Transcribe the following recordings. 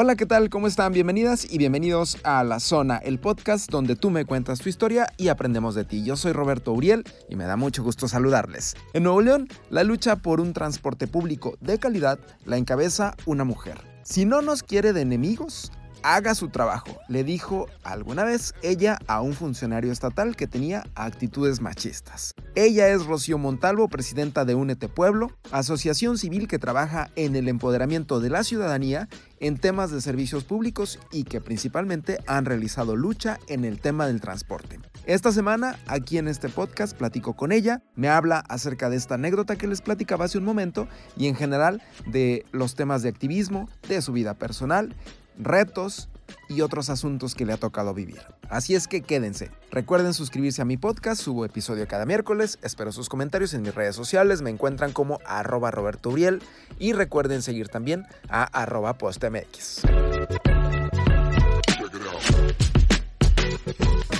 Hola, ¿qué tal? ¿Cómo están? Bienvenidas y bienvenidos a La Zona, el podcast donde tú me cuentas tu historia y aprendemos de ti. Yo soy Roberto Uriel y me da mucho gusto saludarles. En Nuevo León, la lucha por un transporte público de calidad la encabeza una mujer. Si no nos quiere de enemigos, haga su trabajo, le dijo alguna vez ella a un funcionario estatal que tenía actitudes machistas. Ella es Rocío Montalvo, presidenta de Únete Pueblo, asociación civil que trabaja en el empoderamiento de la ciudadanía en temas de servicios públicos y que principalmente han realizado lucha en el tema del transporte. Esta semana, aquí en este podcast, platico con ella, me habla acerca de esta anécdota que les platicaba hace un momento y en general de los temas de activismo, de su vida personal retos y otros asuntos que le ha tocado vivir. Así es que quédense. Recuerden suscribirse a mi podcast, subo episodio cada miércoles, espero sus comentarios en mis redes sociales, me encuentran como arroba Roberto Uriel y recuerden seguir también a arroba postmx.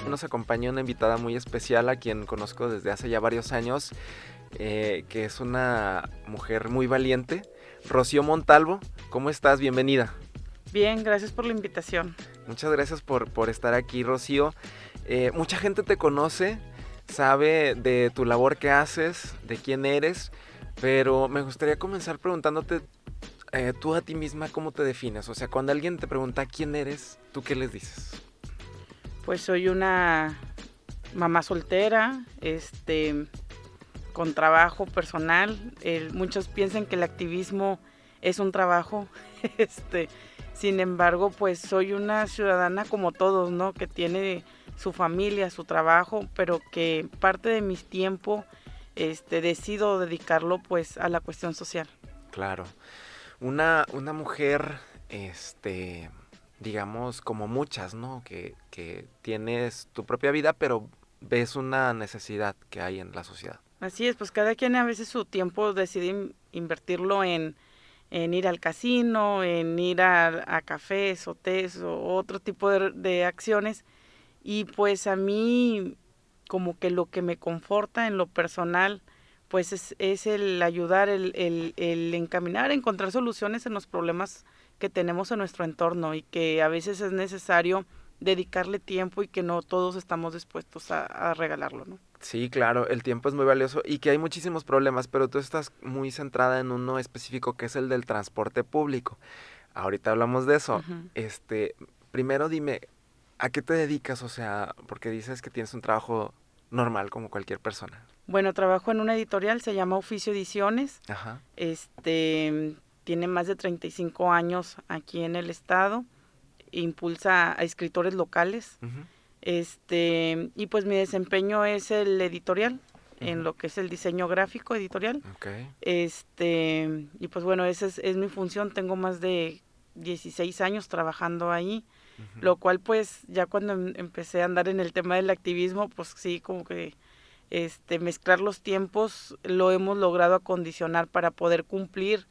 Nos acompaña una invitada muy especial a quien conozco desde hace ya varios años, eh, que es una mujer muy valiente, Rocío Montalvo. ¿Cómo estás? Bienvenida. Bien, gracias por la invitación. Muchas gracias por, por estar aquí, Rocío. Eh, mucha gente te conoce, sabe de tu labor que haces, de quién eres, pero me gustaría comenzar preguntándote eh, tú a ti misma cómo te defines. O sea, cuando alguien te pregunta quién eres, ¿tú qué les dices? Pues soy una mamá soltera, este, con trabajo personal. muchos piensan que el activismo es un trabajo, este, sin embargo, pues soy una ciudadana como todos, ¿no? Que tiene su familia, su trabajo, pero que parte de mi tiempo este, decido dedicarlo pues a la cuestión social. Claro. Una, una mujer, este, digamos, como muchas, ¿no? Que, que tienes tu propia vida, pero ves una necesidad que hay en la sociedad. Así es, pues cada quien a veces su tiempo decide invertirlo en en ir al casino, en ir a, cafés o tés o otro tipo de, acciones. Y pues a mí como que lo que me conforta en lo personal, pues es, el ayudar, el, el, el, encaminar, encontrar soluciones en los problemas que tenemos en nuestro entorno y que a veces es necesario dedicarle tiempo y que no todos estamos dispuestos a, a regalarlo, ¿no? Sí, claro, el tiempo es muy valioso y que hay muchísimos problemas, pero tú estás muy centrada en uno específico que es el del transporte público. Ahorita hablamos de eso. Este, primero dime, ¿a qué te dedicas? O sea, porque dices que tienes un trabajo normal como cualquier persona. Bueno, trabajo en una editorial, se llama Oficio Ediciones. Ajá. Este, tiene más de 35 años aquí en el estado. Impulsa a escritores locales. Este, y pues mi desempeño es el editorial, en lo que es el diseño gráfico editorial. Este, y pues bueno, esa es, mi función, tengo más de 16 años trabajando ahí, lo cual pues ya cuando em, empecé a andar en el tema del activismo, pues sí, como que este mezclar los tiempos lo hemos logrado acondicionar para poder cumplir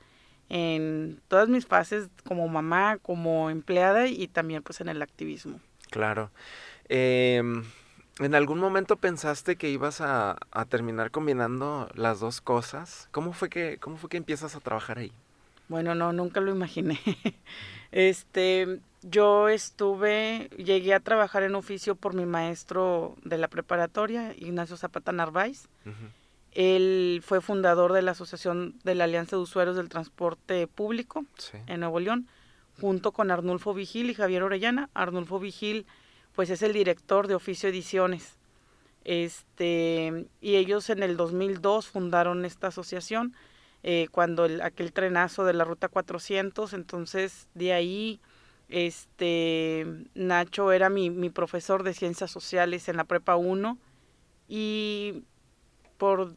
en todas mis fases como mamá, como empleada y también pues en el activismo. Claro. Em, ¿En algún momento pensaste que ibas a, terminar combinando las dos cosas? ¿Cómo fue que, cómo fue que empiezas a trabajar ahí? Bueno, no, nunca lo imaginé. este, yo estuve, llegué a trabajar en oficio por mi maestro de la preparatoria, Ignacio Zapata Narváez. Él fue fundador de la Asociación de la Alianza de Usuarios del Transporte Público en Nuevo León, junto con Arnulfo Vigil y Javier Orellana. Arnulfo Vigil pues es el director de Oficio Ediciones. Este, y ellos en el 2002 fundaron esta asociación, eh, cuando el, aquel trenazo de la Ruta 400, entonces de ahí este, Nacho era mi, mi profesor de Ciencias Sociales en la Prepa 1 y por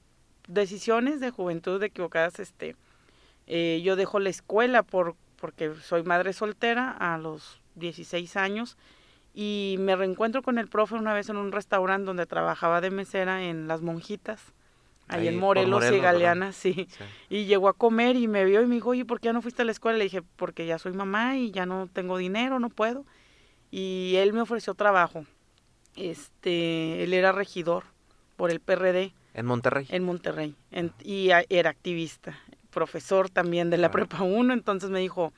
decisiones de juventud equivocadas, este, eh, yo dejo la escuela por, porque soy madre soltera a los 16 años y me reencuentro con el profe una vez en un restaurante donde trabajaba de mesera en Las Monjitas, ahí, en Morelos, y Galeana, sí. Y llegó a comer y me vio y me dijo, oye, ¿por qué ya no fuiste a la escuela? Le dije, porque ya soy mamá y ya no tengo dinero, no puedo. Y él me ofreció trabajo. Este, él era regidor por el PRD. ¿En Monterrey? En Monterrey. y era activista, profesor también de la Prepa 1, entonces me dijo,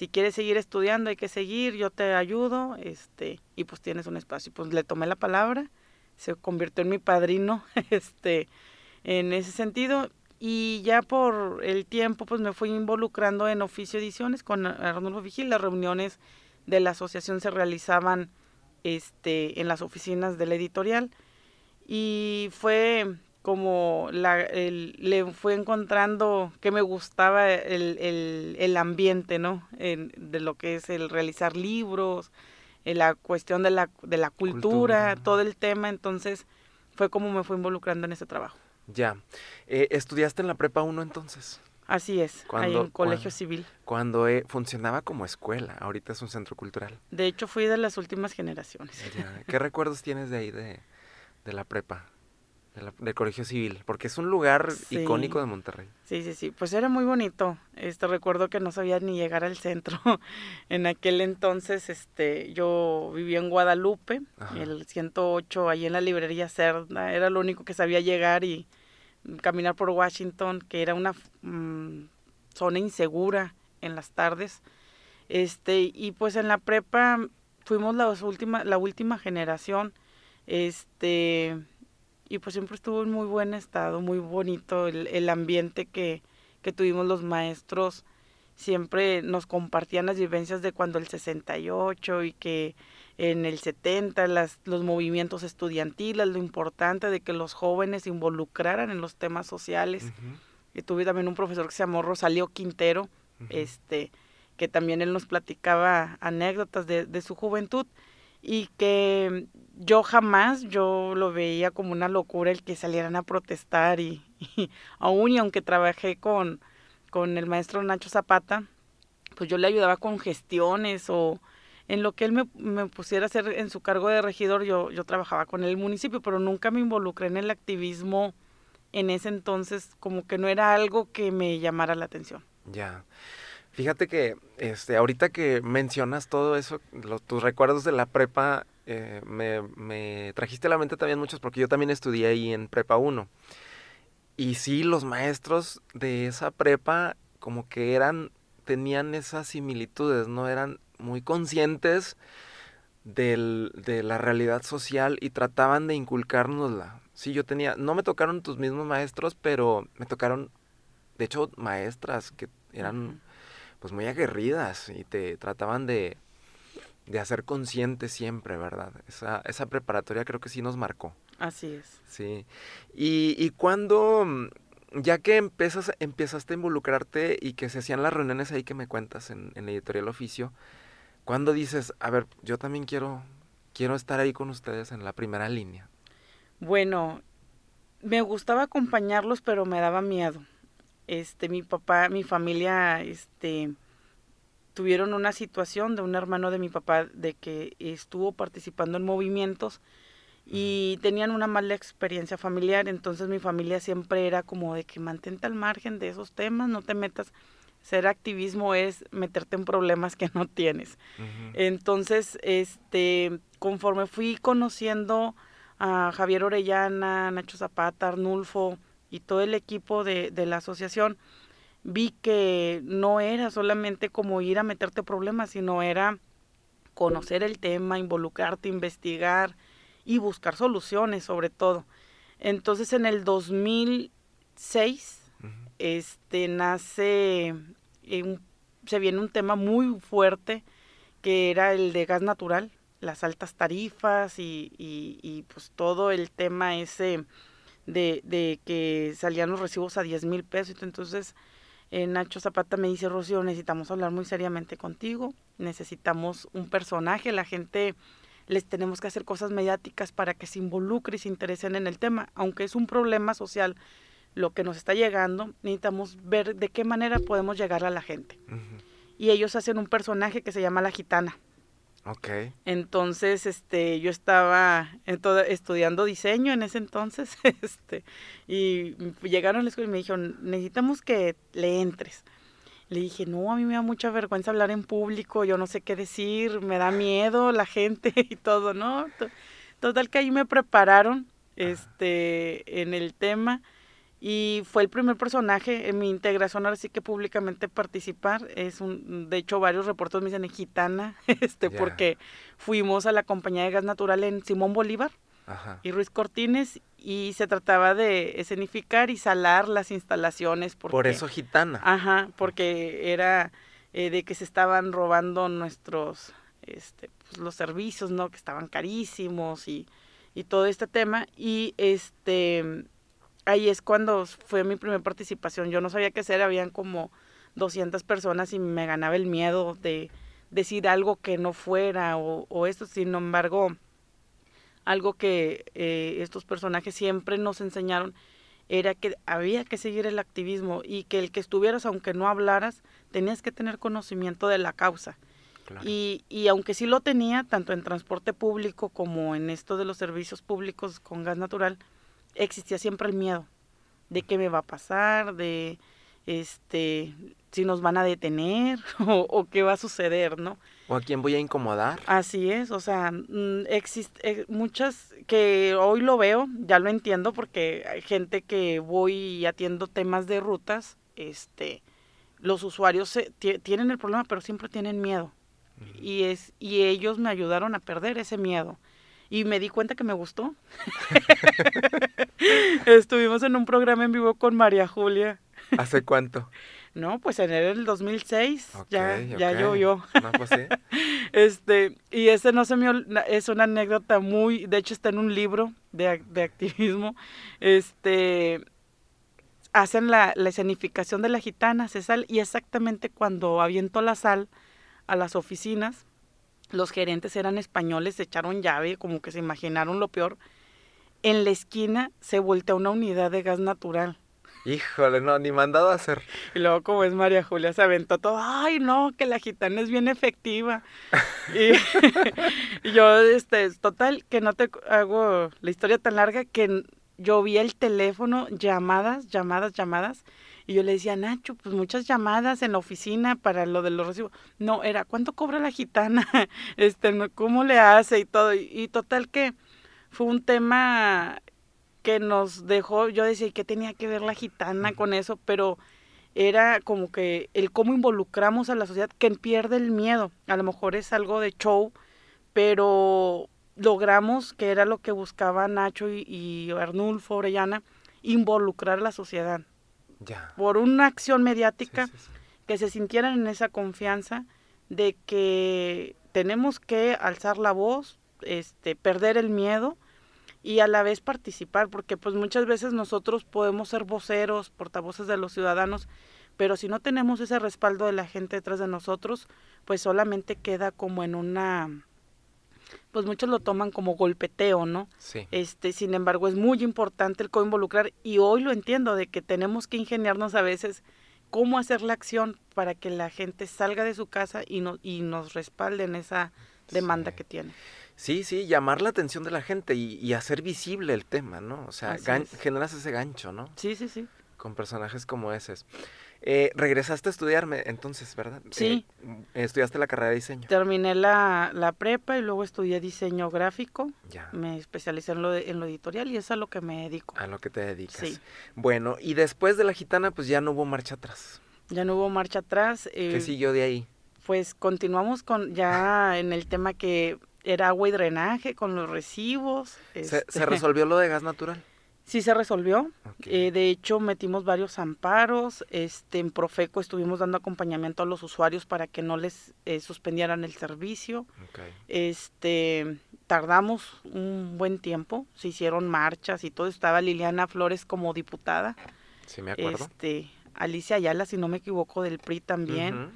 si quieres seguir estudiando hay que seguir, yo te ayudo, este, y pues tienes un espacio. Pues le tomé la palabra, se convirtió en mi padrino, este, en ese sentido, y ya por el tiempo pues me fui involucrando en oficio ediciones con Arnulfo Vigil, las reuniones de la asociación se realizaban este, en las oficinas de la editorial y fue como la, el, le fue encontrando que me gustaba el, el, el ambiente, ¿no? de lo que es el realizar libros, la cuestión de la, de la cultura, todo el tema, entonces fue como me fue involucrando en ese trabajo. Ya. Eh, ¿Estudiaste en la prepa 1 entonces? Así es, ahí en Colegio Civil. Cuando eh, funcionaba como escuela, ahorita es un centro cultural. De hecho, fui de las últimas generaciones. ¿Qué recuerdos tienes de ahí, de, de la prepa? Del Colegio Civil, porque es un lugar icónico de Monterrey. Sí, sí, sí, pues era muy bonito. Este recuerdo que no sabía ni llegar al centro. en aquel entonces, este, yo vivía en Guadalupe, el 108, ahí en la librería Cerda, era lo único que sabía llegar y caminar por Washington, que era una mm, zona insegura en las tardes. Este, y pues en la prepa fuimos la última, la última generación. Este, y pues siempre estuvo en muy buen estado, muy bonito el, el ambiente que, que tuvimos los maestros. Siempre nos compartían las vivencias de cuando el 68 y que en el 70 las, los movimientos estudiantiles, lo importante de que los jóvenes se involucraran en los temas sociales. Y tuve también un profesor que se llamó Rosalío Quintero, este, que también él nos platicaba anécdotas de, de su juventud y que yo jamás, yo lo veía como una locura el que salieran a protestar y, aún y aunque trabajé con, con el maestro Nacho Zapata, pues yo le ayudaba con gestiones o en lo que él me, me, pusiera a hacer en su cargo de regidor, yo, yo trabajaba con el municipio, pero nunca me involucré en el activismo en ese entonces, como que no era algo que me llamara la atención. Ya. Fíjate que este, ahorita que mencionas todo eso, tus recuerdos de la prepa, eh, me, me, trajiste a la mente también muchos porque yo también estudié ahí en prepa 1. Y sí, los maestros de esa prepa como que eran, tenían esas similitudes, ¿no? Eran muy conscientes del, de la realidad social y trataban de inculcárnosla. Sí, yo tenía, no me tocaron tus mismos maestros, pero me tocaron, de hecho, maestras que eran pues muy aguerridas y te trataban de, de hacer consciente siempre, ¿verdad? Esa, esa preparatoria creo que sí nos marcó. Así es. Sí. Y, y cuando, ya que empiezas, empezaste a involucrarte y que se hacían las reuniones ahí que me cuentas en, en Editorial Oficio, ¿cuándo dices, a ver, yo también quiero, quiero estar ahí con ustedes en la primera línea? Bueno, me gustaba acompañarlos, pero me daba miedo este mi papá, mi familia, este tuvieron una situación de un hermano de mi papá de que estuvo participando en movimientos y tenían una mala experiencia familiar, entonces mi familia siempre era como de que mantente al margen de esos temas, no te metas. Ser activismo es meterte en problemas que no tienes. Entonces, este, conforme fui conociendo a Javier Orellana, Nacho Zapata, Arnulfo, y todo el equipo de, de la asociación, vi que no era solamente como ir a meterte problemas, sino era conocer el tema, involucrarte, investigar y buscar soluciones sobre todo. Entonces en el 2006 este nace se viene un tema muy fuerte que era el de gas natural, las altas tarifas y, y, y pues todo el tema ese de, de que salían los recibos a 10 mil pesos. Entonces, eh, Nacho Zapata me dice, Rocío, necesitamos hablar muy seriamente contigo, necesitamos un personaje, la gente les tenemos que hacer cosas mediáticas para que se involucre y se interesen en el tema, aunque es un problema social lo que nos está llegando, necesitamos ver de qué manera podemos llegar a la gente. Y ellos hacen un personaje que se llama la gitana. Okay. Entonces, este, yo estaba estudiando diseño en ese entonces, este, y llegaron a la escuela y me dijeron, necesitamos que le entres. Le dije, no, a mí me da mucha vergüenza hablar en público, yo no sé qué decir, me da miedo la gente y todo, ¿no? Total que ahí me prepararon, este, en el tema, Y fue el primer personaje en mi integración, ahora sí que públicamente participar. Es un, de hecho, varios reportes me dicen gitana, este, porque fuimos a la compañía de gas natural en Simón Bolívar y Ruiz Cortines y se trataba de escenificar y salar las instalaciones. Por eso gitana. Ajá, porque era eh, de que se estaban robando nuestros, este, pues, los servicios, ¿no? Que estaban carísimos y, y todo este tema. Y este ahí es cuando fue mi primera participación. Yo no sabía qué hacer, habían como 200 personas y me ganaba el miedo de decir algo que no fuera o, esto. Sin embargo, algo que eh, estos personajes siempre nos enseñaron era que había que seguir el activismo y que el que estuvieras, aunque no hablaras, tenías que tener conocimiento de la causa. Y, y aunque sí lo tenía, tanto en transporte público como en esto de los servicios públicos con gas natural, existía siempre el miedo de qué me va a pasar, de este si nos van a detener o, qué va a suceder, ¿no? O a quién voy a incomodar. Así es, o sea, mm, eh, muchas que hoy lo veo, ya lo entiendo porque hay gente que voy y atiendo temas de rutas, este los usuarios tienen el problema, pero siempre tienen miedo. Y es y ellos me ayudaron a perder ese miedo y me di cuenta que me gustó. Estuvimos en un programa en vivo con María Julia. ¿Hace cuánto? No, pues en el 2006 ya, ya llovió. No, pues sí. Este, y ese no se me es una anécdota muy, de hecho está en un libro de, de activismo. Este, hacen la, la, escenificación de la gitana, se sal, y exactamente cuando aviento la sal a las oficinas, los gerentes eran españoles, se echaron llave, como que se imaginaron lo peor. En la esquina se voltea una unidad de gas natural. Híjole, no, ni mandado a hacer. Y luego, como es María Julia, se aventó todo. Ay, no, que la gitana es bien efectiva. y, yo, este, total, que no te hago la historia tan larga que yo vi el teléfono, llamadas, llamadas, llamadas. Y yo le decía, Nacho, pues muchas llamadas en la oficina para lo de los recibos. No, era, ¿cuánto cobra la gitana? este, ¿cómo le hace? Y todo. Y, total que fue un tema que nos dejó, yo decía, ¿qué tenía que ver la gitana con eso? Pero era como que el cómo involucramos a la sociedad, que pierde el miedo. A lo mejor es algo de show, pero logramos, que era lo que buscaba Nacho y, y Arnulfo Orellana, involucrar a la sociedad por una acción mediática, que se sintieran en esa confianza de que tenemos que alzar la voz, este, perder el miedo y a la vez participar, porque pues muchas veces nosotros podemos ser voceros, portavoces de los ciudadanos, pero si no tenemos ese respaldo de la gente detrás de nosotros, pues solamente queda como en una pues muchos lo toman como golpeteo, ¿no? Sí. Este, sin embargo, es muy importante el co-involucrar y hoy lo entiendo de que tenemos que ingeniarnos a veces cómo hacer la acción para que la gente salga de su casa y, no, y nos respalde en esa demanda que tiene. Sí, sí, llamar la atención de la gente y, hacer visible el tema, ¿no? O sea, generas ese gancho, ¿no? Sí, sí, sí. Con personajes como ese. Eh, regresaste a estudiarme entonces, ¿verdad? Sí. Eh, estudiaste la carrera de diseño. Terminé la, la, prepa y luego estudié diseño gráfico. Ya. Me especialicé en lo, en lo editorial y es a lo que me dedico. A lo que te dedicas. Sí. Bueno, y después de la gitana, pues ya no hubo marcha atrás. Ya no hubo marcha atrás. Eh, ¿Qué siguió de ahí? Pues continuamos con ya en el tema que era agua y drenaje, con los recibos. ¿Se, ¿Se este, resolvió lo de gas natural? Sí se resolvió. Eh, de hecho, metimos varios amparos. Este, en Profeco estuvimos dando acompañamiento a los usuarios para que no les eh, suspendieran el servicio. Este, tardamos un buen tiempo. Se hicieron marchas y todo. Estaba Liliana Flores como diputada. Sí, me acuerdo. Este, Alicia Ayala, si no me equivoco, del PRI también.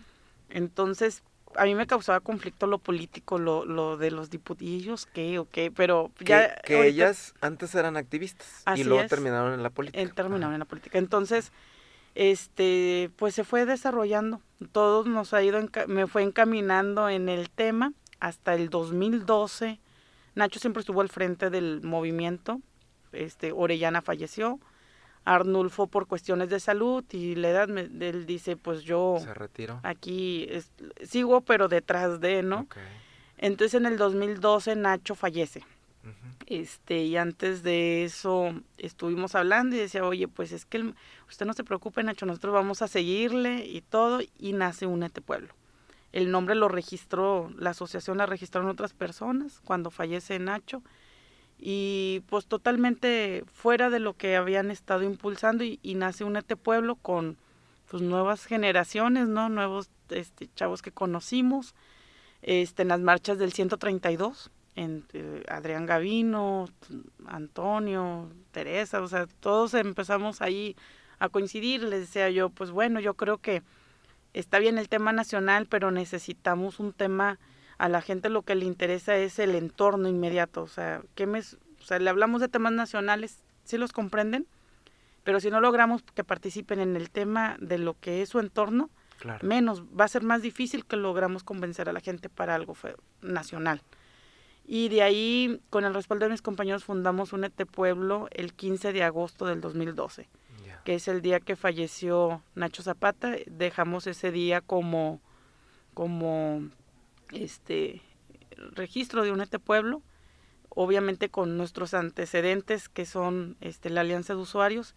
Entonces, a mí me causaba conflicto lo político, lo, lo de los diputados, qué o qué, pero ya... Que, ellas antes eran activistas y luego terminaron en la política. terminaron en la política. Entonces, este, pues se fue desarrollando. Todos nos ha ido, me fue encaminando en el tema hasta el 2012. Nacho siempre estuvo al frente del movimiento. Este, Orellana falleció. Arnulfo por cuestiones de salud y la edad, él dice, pues yo se retiró. aquí sigo, pero detrás de, ¿no? Entonces en el 2012 Nacho fallece. Este, y antes de eso estuvimos hablando y decía, oye, pues es que usted no se preocupe, Nacho, nosotros vamos a seguirle y todo, y nace Únete Pueblo. El nombre lo registró, la asociación la registraron otras personas cuando fallece Nacho, y pues totalmente fuera de lo que habían estado impulsando, y, y nace Únete Pueblo con pues nuevas generaciones, ¿no? Nuevos este, chavos que conocimos, este, en las marchas del 132 entre Adrián Gavino, Antonio, Teresa, o sea, todos empezamos ahí a coincidir, les decía yo, pues bueno, yo creo que está bien el tema nacional, pero necesitamos un tema, a la gente lo que le interesa es el entorno inmediato, o sea, ¿qué me, o sea, le hablamos de temas nacionales, sí los comprenden, pero si no logramos que participen en el tema de lo que es su entorno, menos, va a ser más difícil que logramos convencer a la gente para algo nacional. Y de ahí, con el respaldo de mis compañeros, fundamos Únete Pueblo el 15 de agosto del 2012, que es el día que falleció Nacho Zapata. Dejamos ese día como, como este registro de Únete Pueblo, obviamente con nuestros antecedentes, que son este, la Alianza de Usuarios,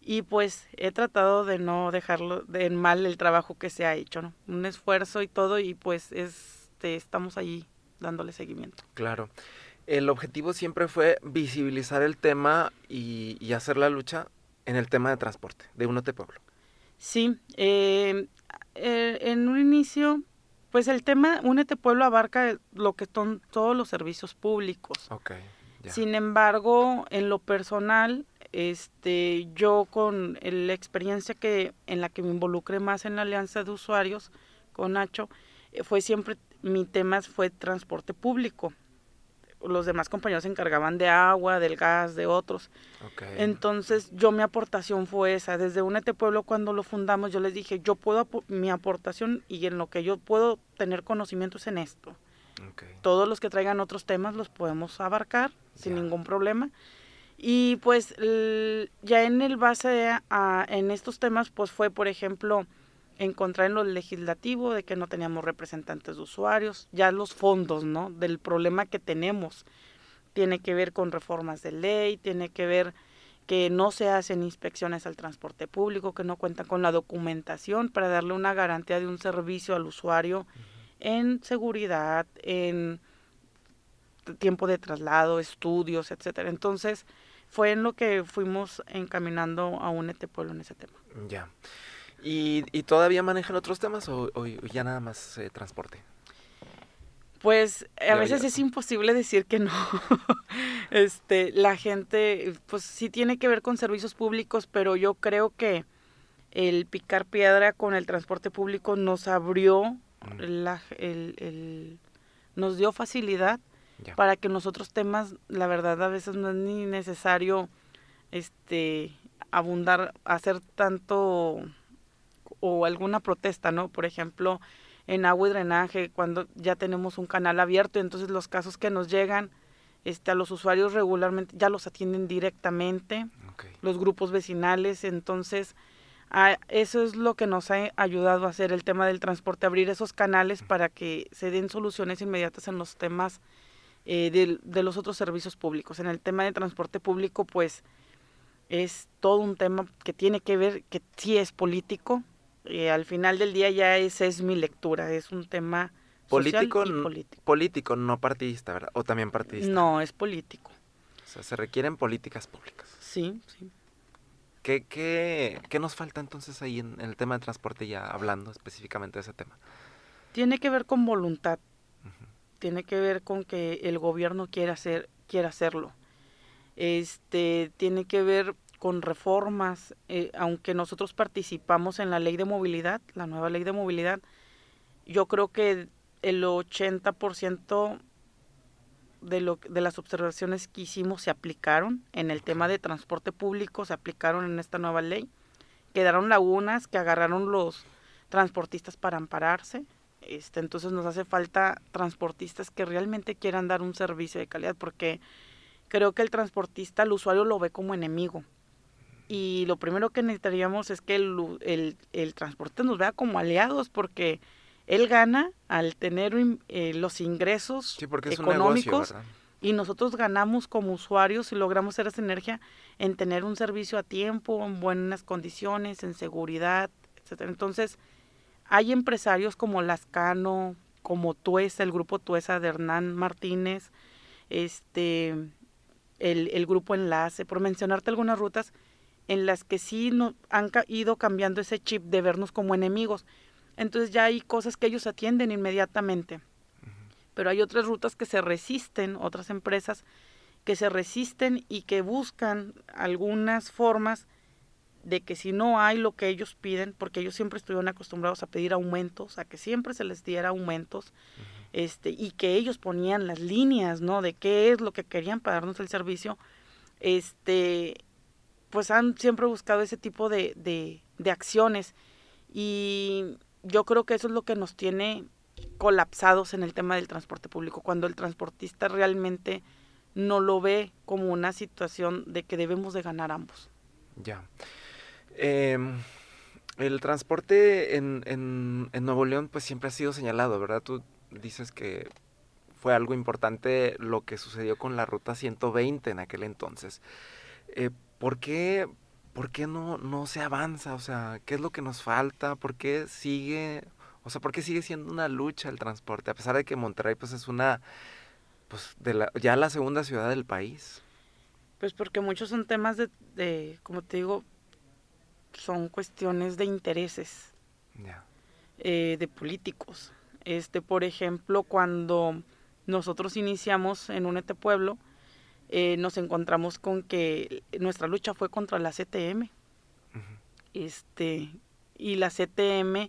y pues he tratado de no dejarlo de en mal el trabajo que se ha hecho, ¿no? Un esfuerzo y todo, y pues este, estamos allí dándole seguimiento. Claro. El objetivo siempre fue visibilizar el tema y, hacer la lucha en el tema de transporte de Únete Pueblo. Sí, eh, eh, en un inicio, pues el tema Únete Pueblo abarca lo que son todos los servicios públicos. Okay, Sin embargo, en lo personal, este, yo con la experiencia que en la que me involucré más en la alianza de usuarios con Nacho, eh, fue siempre mi tema fue transporte público. Los demás compañeros se encargaban de agua, del gas, de otros. Entonces, yo mi aportación fue esa. Desde Únete Pueblo, cuando lo fundamos, yo les dije, yo puedo, mi aportación y en lo que yo puedo tener conocimientos en esto. Todos los que traigan otros temas los podemos abarcar sin ningún problema. Y pues ya en el base a, en estos temas, pues fue, por ejemplo, encontrar en lo legislativo de que no teníamos representantes de usuarios, ya los fondos, ¿no? Del problema que tenemos. Tiene que ver con reformas de ley, tiene que ver que no se hacen inspecciones al transporte público, que no cuentan con la documentación para darle una garantía de un servicio al usuario en seguridad, en tiempo de traslado, estudios, etcétera. Entonces, fue en lo que fuimos encaminando a un Pueblo en ese tema. Ya. ¿Y, todavía manejan otros temas o, ya nada más eh, transporte? Pues a veces es imposible decir que no. este, la gente, pues sí tiene que ver con servicios públicos, pero yo creo que el picar piedra con el transporte público nos abrió la, el, nos dio facilidad para que nosotros temas, la verdad, a veces no es ni necesario este abundar, hacer tanto o alguna protesta, ¿no? Por ejemplo, en agua y drenaje, cuando ya tenemos un canal abierto, entonces los casos que nos llegan este, a los usuarios regularmente ya los atienden directamente, los grupos vecinales, entonces eso es lo que nos ha ayudado a hacer el tema del transporte, abrir esos canales para que se den soluciones inmediatas en los temas eh, de, de los otros servicios públicos. En el tema de transporte público, pues es todo un tema que tiene que ver, que sí es político, y al final del día ya esa es mi lectura, es un tema político, político. Político, no partidista, ¿verdad? O también partidista. No, es político. O sea, se requieren políticas públicas. Sí, sí. ¿Qué, qué, qué nos falta entonces ahí en, el tema de transporte, ya hablando específicamente de ese tema? Tiene que ver con voluntad. Tiene que ver con que el gobierno quiere hacer, quiere hacerlo. Este, tiene que ver con reformas, eh, aunque nosotros participamos en la ley de movilidad, la nueva ley de movilidad, yo creo que el 80% de, lo, de las observaciones que hicimos se aplicaron en el tema de transporte público, se aplicaron en esta nueva ley. Quedaron lagunas que agarraron los transportistas para ampararse. Este, entonces nos hace falta transportistas que realmente quieran dar un servicio de calidad, porque creo que el transportista, el usuario lo ve como enemigo y lo primero que necesitaríamos es que el, el, transporte nos vea como aliados porque él gana al tener eh, los ingresos económicos Y nosotros ganamos como usuarios y logramos hacer esa sinergia en tener un servicio a tiempo, en buenas condiciones, en seguridad, etc. Entonces, hay empresarios como Lascano, como Tuesa, el grupo Tuesa de Hernán Martínez, este, el, el grupo Enlace, por mencionarte algunas rutas en las que sí no, han ido cambiando ese chip de vernos como enemigos. Entonces ya hay cosas que ellos atienden inmediatamente pero hay otras rutas que se resisten, otras empresas que se resisten y que buscan algunas formas de que si no hay lo que ellos piden, porque ellos siempre estuvieron acostumbrados a pedir aumentos, a que siempre se les diera aumentos, este, y que ellos ponían las líneas, ¿no? De qué es lo que querían para darnos el servicio, este, pues han siempre buscado ese tipo de, de, acciones. Y yo creo que eso es lo que nos tiene colapsados en el tema del transporte público, cuando el transportista realmente no lo ve como una situación de que debemos de ganar ambos. Ya. Em, el transporte en, en, en, Nuevo León pues siempre ha sido señalado, ¿verdad? Tú dices que fue algo importante lo que sucedió con la ruta 120 en aquel entonces. Eh, ¿Por qué, por qué no, no se avanza? O sea, ¿qué es lo que nos falta? ¿Por qué sigue o sea, ¿por qué sigue siendo una lucha el transporte? A pesar de que Monterrey pues es una, pues de la, ya la segunda ciudad del país. Pues porque muchos son temas de, de como te digo, son cuestiones de intereses, eh, de políticos. Este, por ejemplo, cuando nosotros iniciamos en Únete Pueblo, eh, nos encontramos con que nuestra lucha fue contra la CTM. Este, y la CTM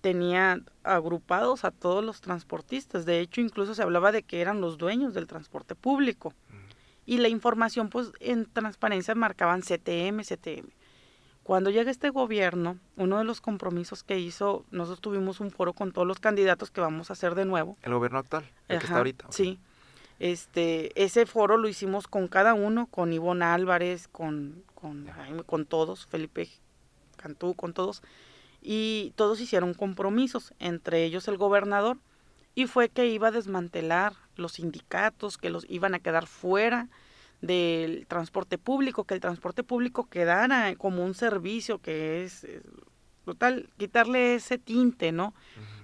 tenía agrupados a todos los transportistas. De hecho, incluso se hablaba de que eran los dueños del transporte público. Y la información, pues, en transparencia marcaban CTM, CTM. Cuando llega este gobierno, uno de los compromisos que hizo, nosotros tuvimos un foro con todos los candidatos que vamos a hacer de nuevo. El gobierno actual, el que está ahorita. Sí. Este, ese foro lo hicimos con cada uno, con Ivonne Álvarez, con, con, con todos, Felipe Cantú, con todos y todos hicieron compromisos, entre ellos el gobernador, y fue que iba a desmantelar los sindicatos, que los iban a quedar fuera del transporte público, que el transporte público quedara como un servicio que es, total, quitarle ese tinte, ¿no?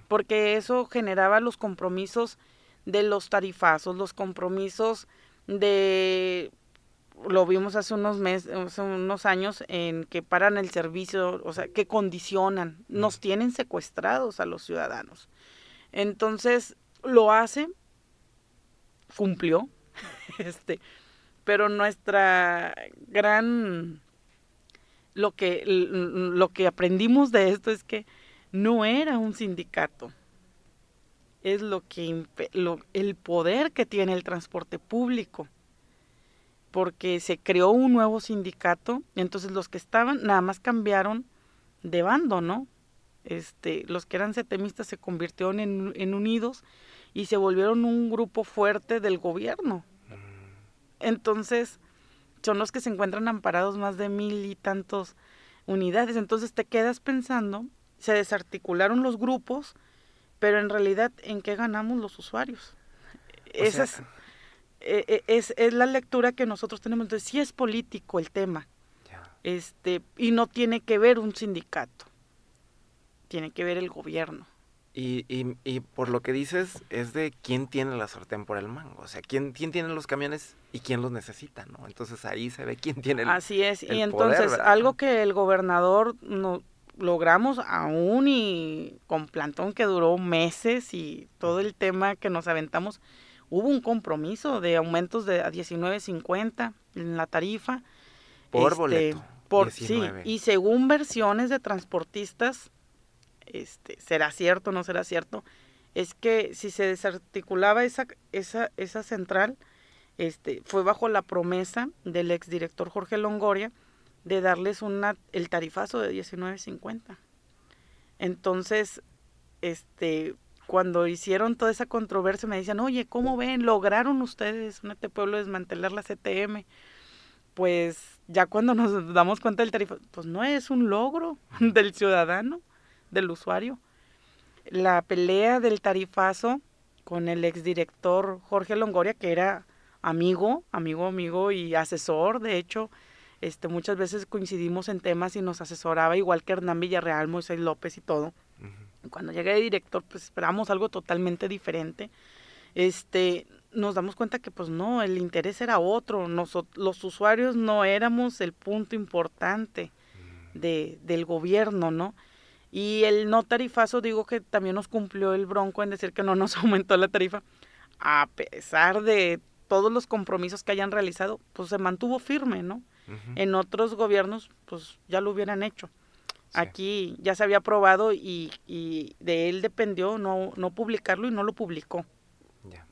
Porque eso generaba los compromisos de los tarifazos, los compromisos de lo vimos hace unos meses, hace unos años en que paran el servicio, o sea, que condicionan, nos tienen secuestrados a los ciudadanos. Entonces, lo hace, cumplió, este, pero nuestra gran lo que lo que aprendimos de esto es que no era un sindicato. Es lo que lo, el poder que tiene el transporte público porque se creó un nuevo sindicato, y entonces los que estaban nada más cambiaron de bando, ¿no? Este, los que eran setemistas se convirtieron en, unidos y se volvieron un grupo fuerte del gobierno. Entonces, son los que se encuentran amparados más de mil y tantos unidades. Entonces te quedas pensando, se desarticularon los grupos, pero en realidad, ¿en qué ganamos los usuarios? Esas, eh, eh, es, es, la lectura que nosotros tenemos. Entonces, sí es político el tema. Este, y no tiene que ver un sindicato. Tiene que ver el gobierno. Y, y, y, por lo que dices, es de quién tiene la sartén por el mango. O sea, quién, quién tiene los camiones y quién los necesita, ¿no? Entonces ahí se ve quién tiene el Así es. y entonces, algo que el gobernador no logramos aún y con plantón que duró meses y todo el tema que nos aventamos, hubo un compromiso de aumentos de a 19.50 en la tarifa. Por este, boleto. Por, sí, y según versiones de transportistas, este, será cierto o no será cierto, es que si se desarticulaba esa, esa, esa central, este, fue bajo la promesa del exdirector Jorge Longoria de darles una, el tarifazo de 19.50. Entonces, este, cuando hicieron toda esa controversia me decían, oye, ¿cómo ven? ¿Lograron ustedes en este pueblo desmantelar la CTM? Pues ya cuando nos damos cuenta del tarifa, pues no es un logro del ciudadano, del usuario. La pelea del tarifazo con el exdirector Jorge Longoria, que era amigo, amigo, amigo y asesor, de hecho, este, muchas veces coincidimos en temas y nos asesoraba, igual que Hernán Villarreal, Moisés López y todo. Cuando llegué de director, pues esperamos algo totalmente diferente. Este, nos damos cuenta que pues no, el interés era otro, los usuarios no éramos el punto importante de, del gobierno, ¿no? Y el no tarifazo, digo que también nos cumplió el bronco en decir que no nos aumentó la tarifa, a pesar de todos los compromisos que hayan realizado, pues se mantuvo firme, ¿no? En otros gobiernos, pues ya lo hubieran hecho. Aquí ya se había aprobado y, y, de él dependió no, no publicarlo y no lo publicó.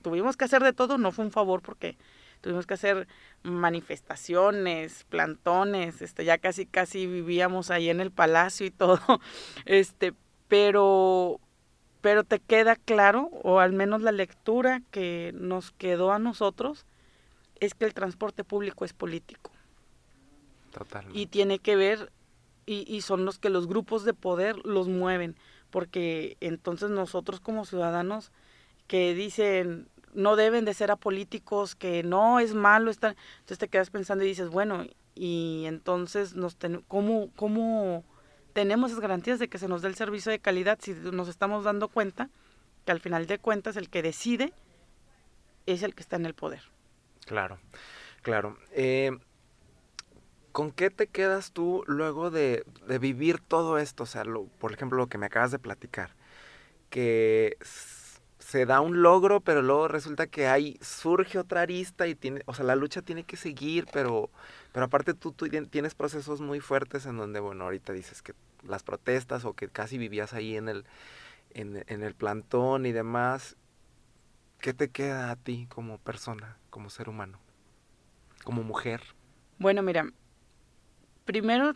Tuvimos que hacer de todo, no fue un favor porque tuvimos que hacer manifestaciones, plantones, este, ya casi casi vivíamos ahí en el palacio y todo, este, pero, pero te queda claro, o al menos la lectura que nos quedó a nosotros, es que el transporte público es político. Totalmente. Y tiene que ver, y, y son los que los grupos de poder los mueven, porque entonces nosotros como ciudadanos que dicen no deben de ser apolíticos, que no es malo estar, entonces te quedas pensando y dices, bueno, y entonces nos ¿cómo, cómo tenemos esas garantías de que se nos dé el servicio de calidad si nos estamos dando cuenta que al final de cuentas el que decide es el que está en el poder? Claro, claro. Eh, ¿Con qué te quedas tú luego de, de vivir todo esto? O sea, por ejemplo, lo que me acabas de platicar, que se da un logro, pero luego resulta que hay, surge otra arista y tiene, o sea, la lucha tiene que seguir, pero, pero aparte tú, tú tienes procesos muy fuertes en donde, bueno, ahorita dices que las protestas o que casi vivías ahí en el, en, en el plantón y demás, ¿qué te queda a ti como persona, como ser humano, como mujer? Bueno, mira, primero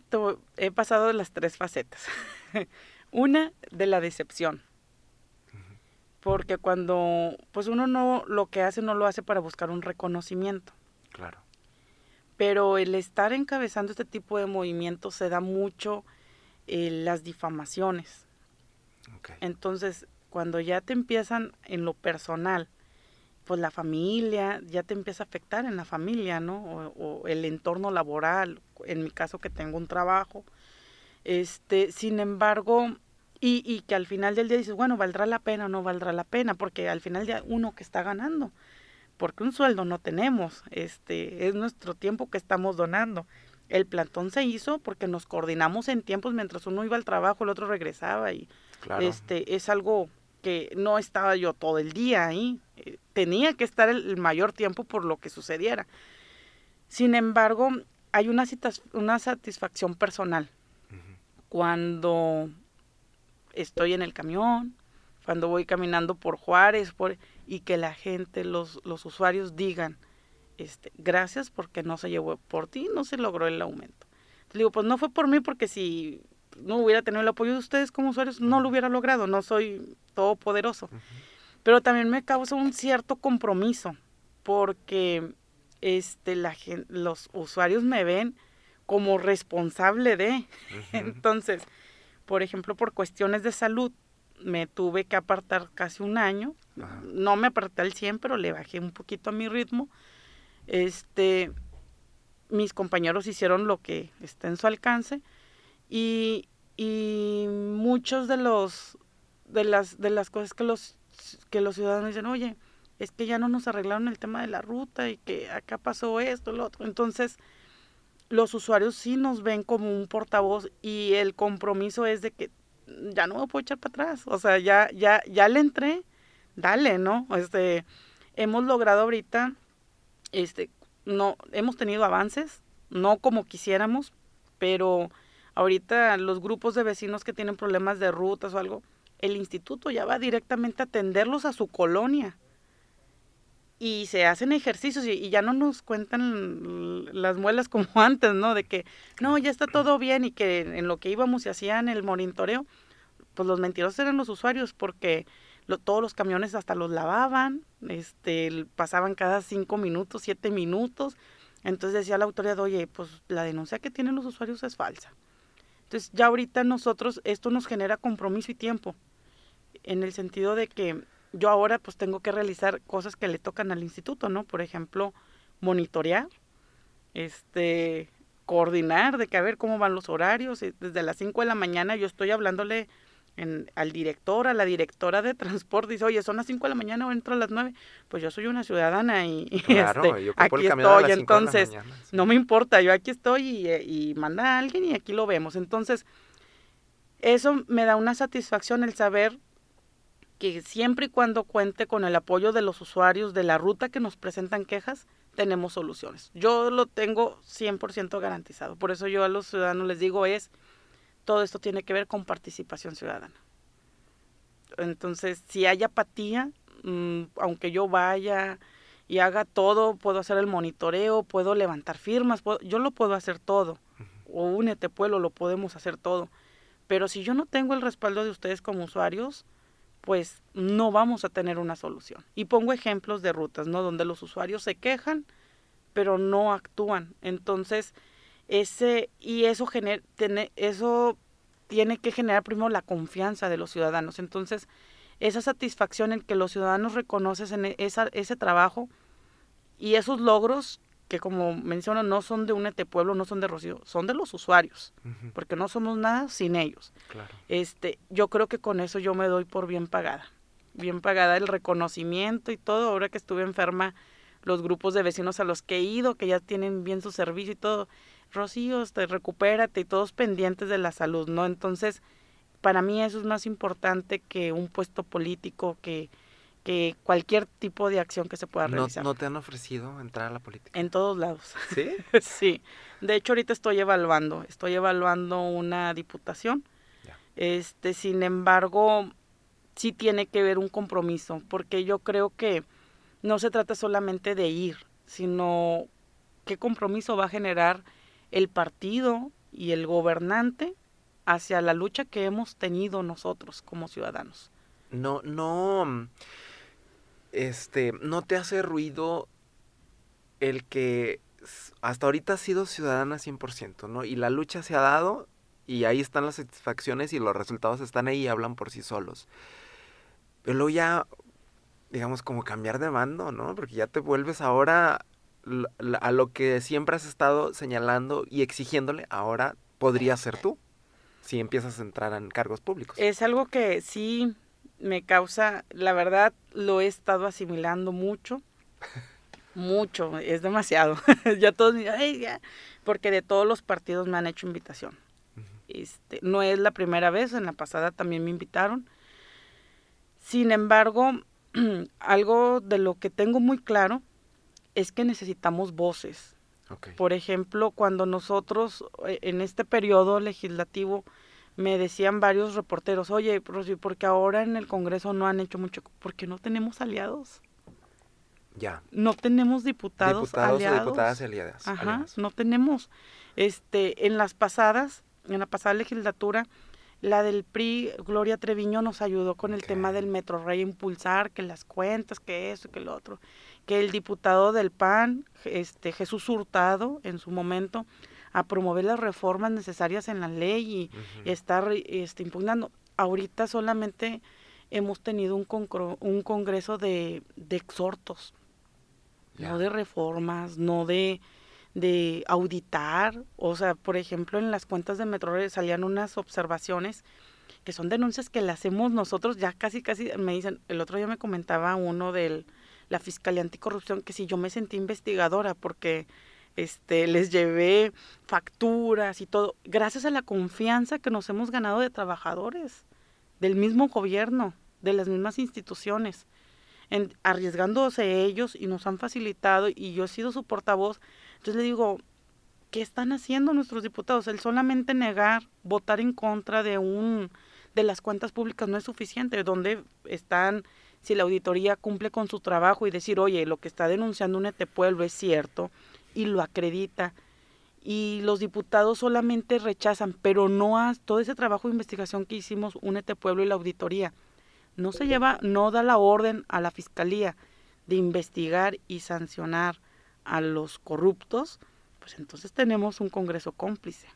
he pasado las tres facetas. Una de la decepción porque cuando pues uno no lo que hace no lo hace para buscar un reconocimiento. Claro. Pero el estar encabezando este tipo de movimientos se da mucho en las difamaciones. Entonces, cuando ya te empiezan en lo personal, pues la familia ya te empieza a afectar en la familia, ¿no? O, o, el entorno laboral, en mi caso que tengo un trabajo. Este, sin embargo, y, y que al final del día dices, bueno, ¿valdrá la pena o no valdrá la pena? Porque al final ya uno que está ganando, porque un sueldo no tenemos, este, es nuestro tiempo que estamos donando. El plantón se hizo porque nos coordinamos en tiempos mientras uno iba al trabajo, el otro regresaba y este es algo que no estaba yo todo el día ahí, eh, tenía que estar el, mayor tiempo por lo que sucediera. Sin embargo, hay una, una satisfacción personal. Cuando estoy en el camión, cuando voy caminando por Juárez, por, y que la gente, los, los usuarios digan, este, gracias porque no se llevó por ti, no se logró el aumento. Te digo, pues no fue por mí porque si no hubiera tenido el apoyo de ustedes como usuarios, no lo hubiera logrado, no soy todopoderoso. Pero también me causa un cierto compromiso porque este, la los usuarios me ven como responsable de. Entonces, por ejemplo, por cuestiones de salud, me tuve que apartar casi un año. No me aparté al 100, pero le bajé un poquito a mi ritmo. Este, mis compañeros hicieron lo que está en su alcance y, y muchos de los de las de las cosas que los que los ciudadanos dicen, "Oye, es que ya no nos arreglaron el tema de la ruta y que acá pasó esto, lo otro." Entonces, los usuarios sí nos ven como un portavoz y el compromiso es de que ya no me puedo echar para atrás, o sea, ya, ya, ya le entré, dale, ¿no? Este, hemos logrado ahorita, este, no, hemos tenido avances, no como quisiéramos, pero ahorita los grupos de vecinos que tienen problemas de rutas o algo, el instituto ya va directamente a atenderlos a su colonia y se hacen ejercicios y, ya no nos cuentan las muelas como antes, ¿no? De que no, ya está todo bien y que en lo que íbamos y hacían el monitoreo, pues los mentirosos eran los usuarios porque todos los camiones hasta los lavaban, este, pasaban cada cinco minutos, siete minutos. Entonces decía la autoridad, oye, pues la denuncia que tienen los usuarios es falsa. Entonces ya ahorita nosotros, esto nos genera compromiso y tiempo, en el sentido de que yo ahora pues tengo que realizar cosas que le tocan al instituto, ¿no? Por ejemplo, monitorear, este, coordinar de que a ver cómo van los horarios. Desde las 5 de la mañana yo estoy hablándole en, al director, a la directora de transporte, dice, oye, son las 5 de la mañana o entro a las 9. Pues yo soy una ciudadana y, este, aquí estoy. Entonces, no me importa, yo aquí estoy y, y manda a alguien y aquí lo vemos. Entonces, eso me da una satisfacción el saber que siempre y cuando cuente con el apoyo de los usuarios de la ruta que nos presentan quejas, tenemos soluciones. Yo lo tengo 100% garantizado. Por eso yo a los ciudadanos les digo es, todo esto tiene que ver con participación ciudadana. Entonces, si hay apatía, mm, aunque yo vaya y haga todo, puedo hacer el monitoreo, puedo levantar firmas, yo lo puedo hacer todo. O únete pueblo, lo podemos hacer todo. Pero si yo no tengo el respaldo de ustedes como usuarios, pues no vamos a tener una solución. Y pongo ejemplos de rutas, ¿no? Donde los usuarios se quejan, pero no actúan. Entonces, ese, y eso, gener, tiene, eso tiene que generar primero la confianza de los ciudadanos. Entonces, esa satisfacción en que los ciudadanos reconocen esa, ese trabajo y esos logros que como menciono no son de Únete Pueblo, no son de Rocío, son de los usuarios, porque no somos nada sin ellos. Este, yo creo que con eso yo me doy por bien pagada. Bien pagada el reconocimiento y todo. Ahora que estuve enferma, los grupos de vecinos a los que he ido, que ya tienen bien su servicio y todo, Rocío, te este, recupérate y todos pendientes de la salud, ¿no? Entonces, para mí eso es más importante que un puesto político, que, que cualquier tipo de acción que se pueda realizar. ¿No, te han ofrecido entrar a la política? En todos lados. ¿Sí? sí. De hecho, ahorita estoy evaluando, estoy evaluando una diputación. Este, sin embargo, sí tiene que ver un compromiso, porque yo creo que no se trata solamente de ir, sino qué compromiso va a generar el partido y el gobernante hacia la lucha que hemos tenido nosotros como ciudadanos. No, no, este, ¿no te hace ruido el que hasta ahorita has sido ciudadana 100%, ¿no? Y la lucha se ha dado y ahí están las satisfacciones y los resultados están ahí y hablan por sí solos. Pero luego ya, digamos, como cambiar de mando, ¿no? Porque ya te vuelves ahora a lo que siempre has estado señalando y exigiéndole, ahora podría ser tú, si empiezas a entrar en cargos públicos. Es algo que sí me causa, la verdad, lo he estado asimilando mucho, mucho, es demasiado. ya todos, ay, ya, porque de todos los partidos me han hecho invitación. Este, no es la primera vez, en la pasada también me invitaron. Sin embargo, algo de lo que tengo muy claro es que necesitamos voces. Por ejemplo, cuando nosotros eh, en este periodo legislativo me decían varios reporteros, oye, porque ahora en el Congreso no han hecho mucho, porque no tenemos aliados. Ya. No tenemos diputados, diputados aliados. O diputadas aliadas. Ajá, no tenemos. Este, en las pasadas, en la pasada legislatura, la del PRI, Gloria Treviño nos ayudó con el tema del Metro Rey impulsar, que las cuentas, que eso, que lo otro. Que el diputado del PAN, este, Jesús Hurtado, en su momento, a promover las reformas necesarias en la ley y estar este, impugnando. Ahorita solamente hemos tenido un, un congreso de, exhortos, no de reformas, no de, de auditar. O sea, por ejemplo, en las cuentas de Metro salían unas observaciones que son denuncias que le hacemos nosotros, ya casi, casi me dicen, el otro día me comentaba uno de la Fiscalía Anticorrupción que si yo me sentí investigadora porque este, les llevé facturas y todo, gracias a la confianza que nos hemos ganado de trabajadores, del mismo gobierno, de las mismas instituciones, en, arriesgándose ellos y nos han facilitado y yo he sido su portavoz. Entonces le digo, ¿qué están haciendo nuestros diputados? El solamente negar, votar en contra de un de las cuentas públicas no es suficiente, donde están si la auditoría cumple con su trabajo y decir, oye, lo que está denunciando un Pueblo es cierto, y lo acredita. Y los diputados solamente rechazan, pero no a todo ese trabajo de investigación que hicimos, Únete Pueblo y la auditoría. No se lleva, no da la orden a la fiscalía de investigar y sancionar a los corruptos, pues entonces tenemos un Congreso cómplice.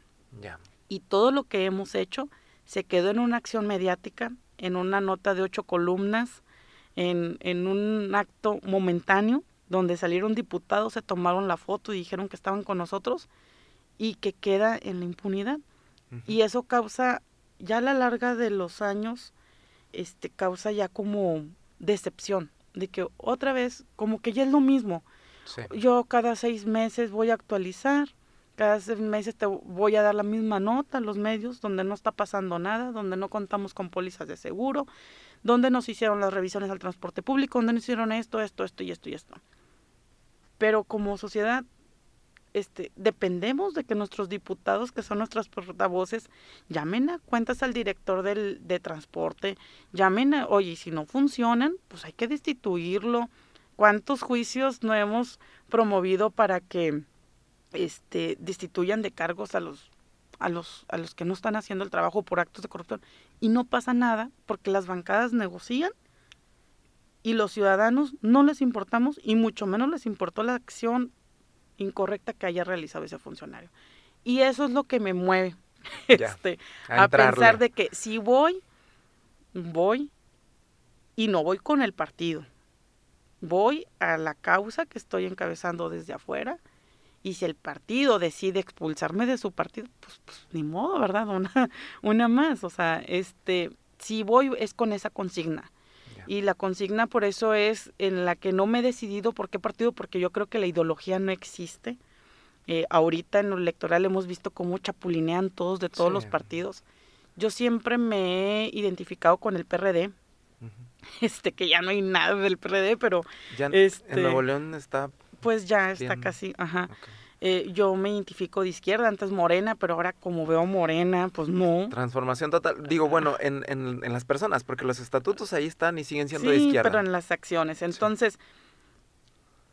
Y todo lo que hemos hecho se quedó en una acción mediática, en una nota de ocho columnas, en, en un acto momentáneo donde salieron diputados, se tomaron la foto y dijeron que estaban con nosotros y que queda en la impunidad. Y eso causa, ya a la larga de los años, este, causa ya como decepción, de que otra vez, como que ya es lo mismo. Yo cada seis meses voy a actualizar, cada seis meses te voy a dar la misma nota a los medios, donde no está pasando nada, donde no contamos con pólizas de seguro, donde nos hicieron las revisiones al transporte público, donde nos hicieron esto, esto, esto y esto y esto. Pero como sociedad este, dependemos de que nuestros diputados, que son nuestras portavoces, llamen a cuentas al director del, de transporte, llamen a, oye, si no funcionan, pues hay que destituirlo. ¿Cuántos juicios no hemos promovido para que este, destituyan de cargos a los, a, los, a los que no están haciendo el trabajo por actos de corrupción? Y no pasa nada porque las bancadas negocian y los ciudadanos no les importamos y mucho menos les importó la acción incorrecta que haya realizado ese funcionario. Y eso es lo que me mueve este, a, pensar de que si voy, voy y no voy con el partido. Voy a la causa que estoy encabezando desde afuera y si el partido decide expulsarme de su partido, pues, pues ni modo, ¿verdad? Una, una más. O sea, este, si voy es con esa consigna. Y la consigna por eso es en la que no me he decidido por qué partido, porque yo creo que la ideología no existe. Eh, ahorita en lo electoral hemos visto cómo chapulinean todos de todos los partidos. Yo siempre me he identificado con el PRD. Este, que ya no hay nada del PRD, pero... Ya este, en Nuevo León está... Pues ya está casi, ajá. Eh, yo me identifico de izquierda, antes morena, pero ahora como veo morena, pues no. Transformación total. Digo, bueno, en, en, en las personas, porque los estatutos ahí están y siguen siendo de izquierda. pero en las acciones. Entonces,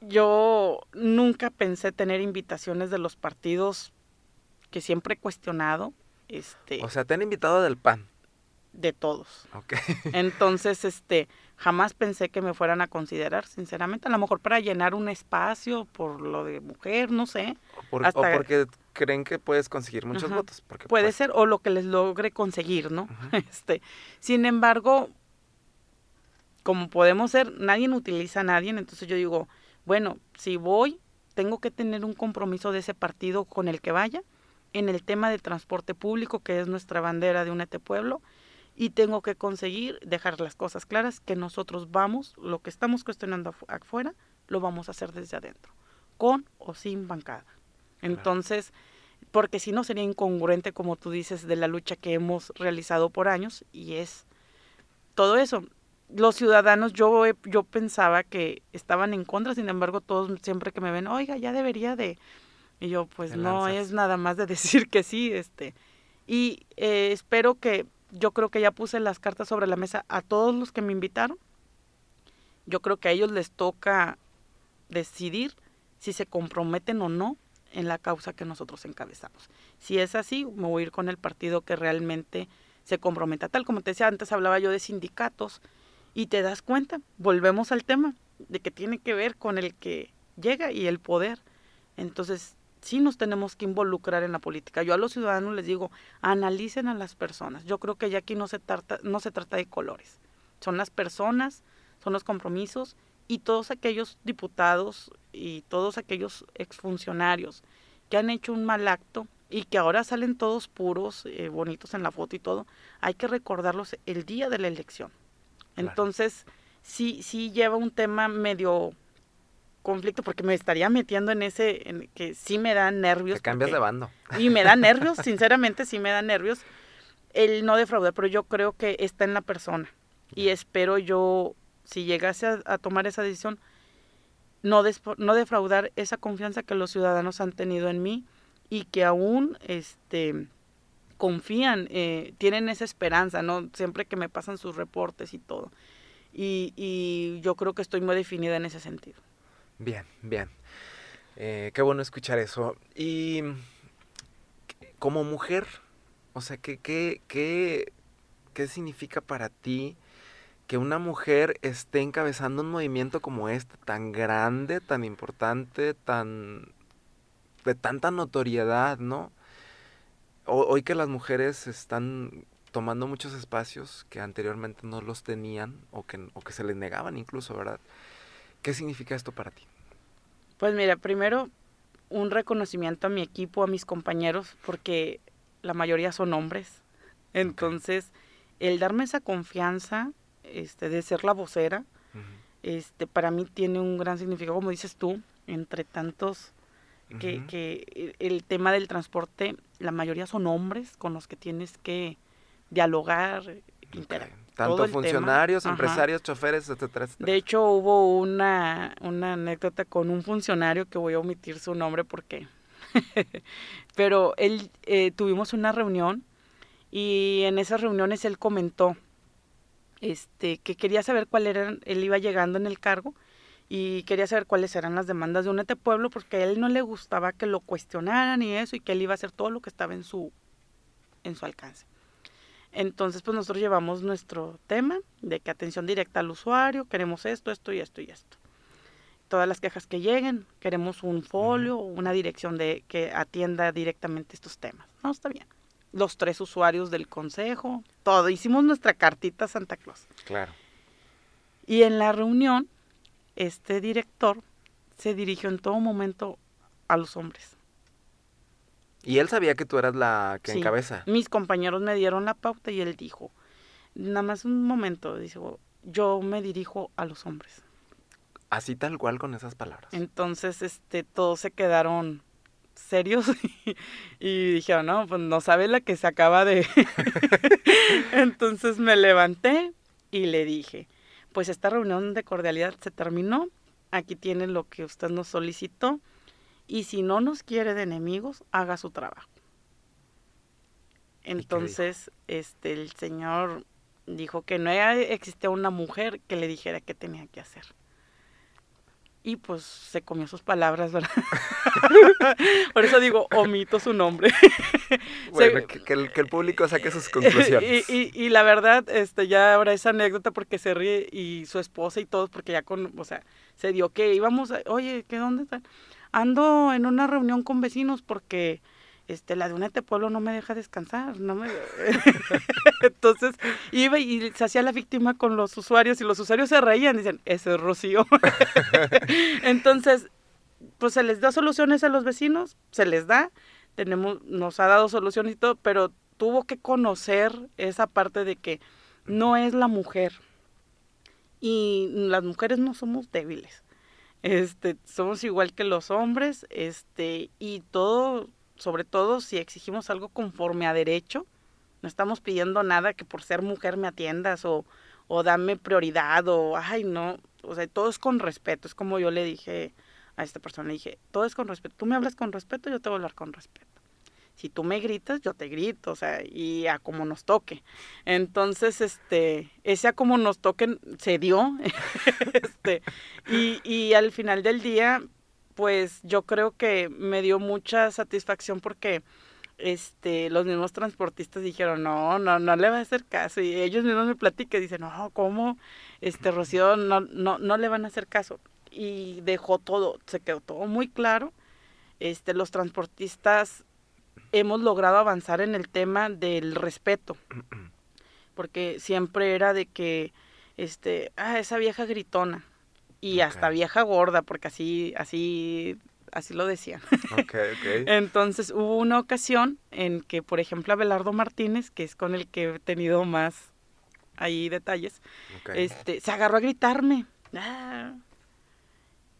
yo nunca pensé tener invitaciones de los partidos que siempre he cuestionado. Este, o sea, te han invitado del PAN. De todos. Ok. Entonces, este, jamás pensé que me fueran a considerar, sinceramente, a lo mejor para llenar un espacio por lo de mujer, no sé. O, porque creen que puedes conseguir muchos votos. Porque Puede pues ser, o lo que les logre conseguir, ¿no? este, sin embargo, como podemos ser, nadie utiliza a nadie, entonces yo digo, bueno, si voy, tengo que tener un compromiso de ese partido con el que vaya en el tema del transporte público, que es nuestra bandera de Unete Pueblo, y tengo que conseguir dejar las cosas claras que nosotros vamos, lo que estamos cuestionando afuera, lo vamos a hacer desde adentro, con o sin bancada. Entonces, porque si no sería incongruente, como tú dices, de la lucha que hemos realizado por años y es todo eso. Los ciudadanos, yo, yo pensaba que estaban en contra, sin embargo, todos siempre que me ven, oiga, ya debería de... Y yo, pues no es nada más de decir que sí, este. Y eh, espero que yo creo que ya puse las cartas sobre la mesa a todos los que me invitaron. Yo creo que a ellos les toca decidir si se comprometen o no en la causa que nosotros encabezamos. Si es así, me voy a ir con el partido que realmente se comprometa. Tal como te decía, antes hablaba yo de sindicatos y te das cuenta, volvemos al tema, de que tiene que ver con el que llega y el poder. Entonces, sí nos tenemos que involucrar en la política. Yo a los ciudadanos les digo, analicen a las personas. Yo creo que ya aquí no se trata, no se trata de colores. Son las personas, son los compromisos y todos aquellos diputados y todos aquellos exfuncionarios que han hecho un mal acto y que ahora salen todos puros, eh, bonitos en la foto y todo, hay que recordarlos el día de la elección. Entonces, sí, sí lleva un tema medio conflicto porque me estaría metiendo en ese en que sí me da nervios. Te cambias de bando. Y me da nervios, sinceramente sí me da nervios el no defraudar, pero yo creo que está en la persona. Y espero yo, si llegase a, tomar esa decisión, no, no defraudar esa confianza que los ciudadanos han tenido en mí y que aún este confían, eh, tienen esa esperanza, ¿no? Siempre que me pasan sus reportes y todo. Y, y yo creo que estoy muy definida en ese sentido. Bien, bien. Eh, qué bueno escuchar eso. Y como mujer, o sea, ¿qué, qué, qué, qué significa para ti que una mujer esté encabezando un movimiento como este, tan grande, tan importante, tan de tanta notoriedad, ¿no? hoy que las mujeres están tomando muchos espacios que anteriormente no los tenían o que, o que se les negaban incluso, ¿verdad? ¿Qué significa esto para ti? Pues mira, primero un reconocimiento a mi equipo, a mis compañeros, porque la mayoría son hombres. Entonces, el darme esa confianza este, de ser la vocera, este, para mí tiene un gran significado, como dices tú, entre tantos que, que, el tema del transporte, la mayoría son hombres con los que tienes que dialogar, Tanto funcionarios, empresarios, choferes, etcétera, De hecho, hubo una, una anécdota con un funcionario que voy a omitir su nombre porque... Pero él, eh, tuvimos una reunión y en esas reuniones él comentó este, que quería saber cuál era, él iba llegando en el cargo y quería saber cuáles eran las demandas de Únete Pueblo porque a él no le gustaba que lo cuestionaran y eso y que él iba a hacer todo lo que estaba en su, en su alcance. Entonces, pues nosotros llevamos nuestro tema de que atención directa al usuario, queremos esto, esto y esto y esto. Todas las quejas que lleguen, queremos un folio, una dirección de que atienda directamente estos temas. No, está bien los tres usuarios del consejo, todo. Hicimos nuestra cartita a Santa Claus. Claro. Y en la reunión, este director se dirigió en todo momento a los hombres. ¿Y él sabía que tú eras la que encabeza? Mis compañeros me dieron la pauta y él dijo, nada más un momento, dice, yo me dirijo a los hombres. Así tal cual con esas palabras. Entonces, este, todos se quedaron serios y, dijeron, no, pues no sabe la que se acaba de... Entonces me levanté y le dije, pues esta reunión de cordialidad se terminó, aquí tiene lo que usted nos solicitó y si no nos quiere de enemigos, haga su trabajo. Entonces, este, el señor dijo que no existía una mujer que le dijera qué tenía que hacer y pues se comió sus palabras, ¿verdad? Por eso digo, omito su nombre. bueno, que, el, que, el, público saque sus conclusiones. Y, y, la verdad, este, ya ahora esa anécdota porque se ríe y su esposa y todos, porque ya con, o sea, se dio que íbamos, a, oye, ¿qué dónde están? Ando en una reunión con vecinos porque este, la de Unete Pueblo no me deja descansar, no me... Entonces iba y se hacía la víctima con los usuarios y los usuarios se reían, dicen, ese es Rocío. Entonces, pues se les da soluciones a los vecinos, se les da, tenemos, nos ha dado soluciones y todo, pero tuvo que conocer esa parte de que no es la mujer. Y las mujeres no somos débiles. Este, somos igual que los hombres, este, y todo sobre todo si exigimos algo conforme a derecho, no estamos pidiendo nada que por ser mujer me atiendas o, o dame prioridad o, ay, no, o sea, todo es con respeto, es como yo le dije a esta persona, le dije, todo es con respeto, tú me hablas con respeto, yo te voy a hablar con respeto. Si tú me gritas, yo te grito, o sea, y a como nos toque. Entonces, este, ese a como nos toque se dio, este, y, y al final del día, pues yo creo que me dio mucha satisfacción porque este, los mismos transportistas dijeron, no, no, no le va a hacer caso. Y ellos mismos me platican, dicen, no, ¿cómo? Este, Rocío, no, no, no le van a hacer caso. Y dejó todo, se quedó todo muy claro. Este, los transportistas hemos logrado avanzar en el tema del respeto. Porque siempre era de que, este, ah, esa vieja gritona y hasta vieja gorda, porque así, así, así lo decían. Entonces hubo una ocasión en que, por ejemplo, Abelardo Martínez, que es con el que he tenido más ahí detalles, este, se agarró a gritarme. Ah.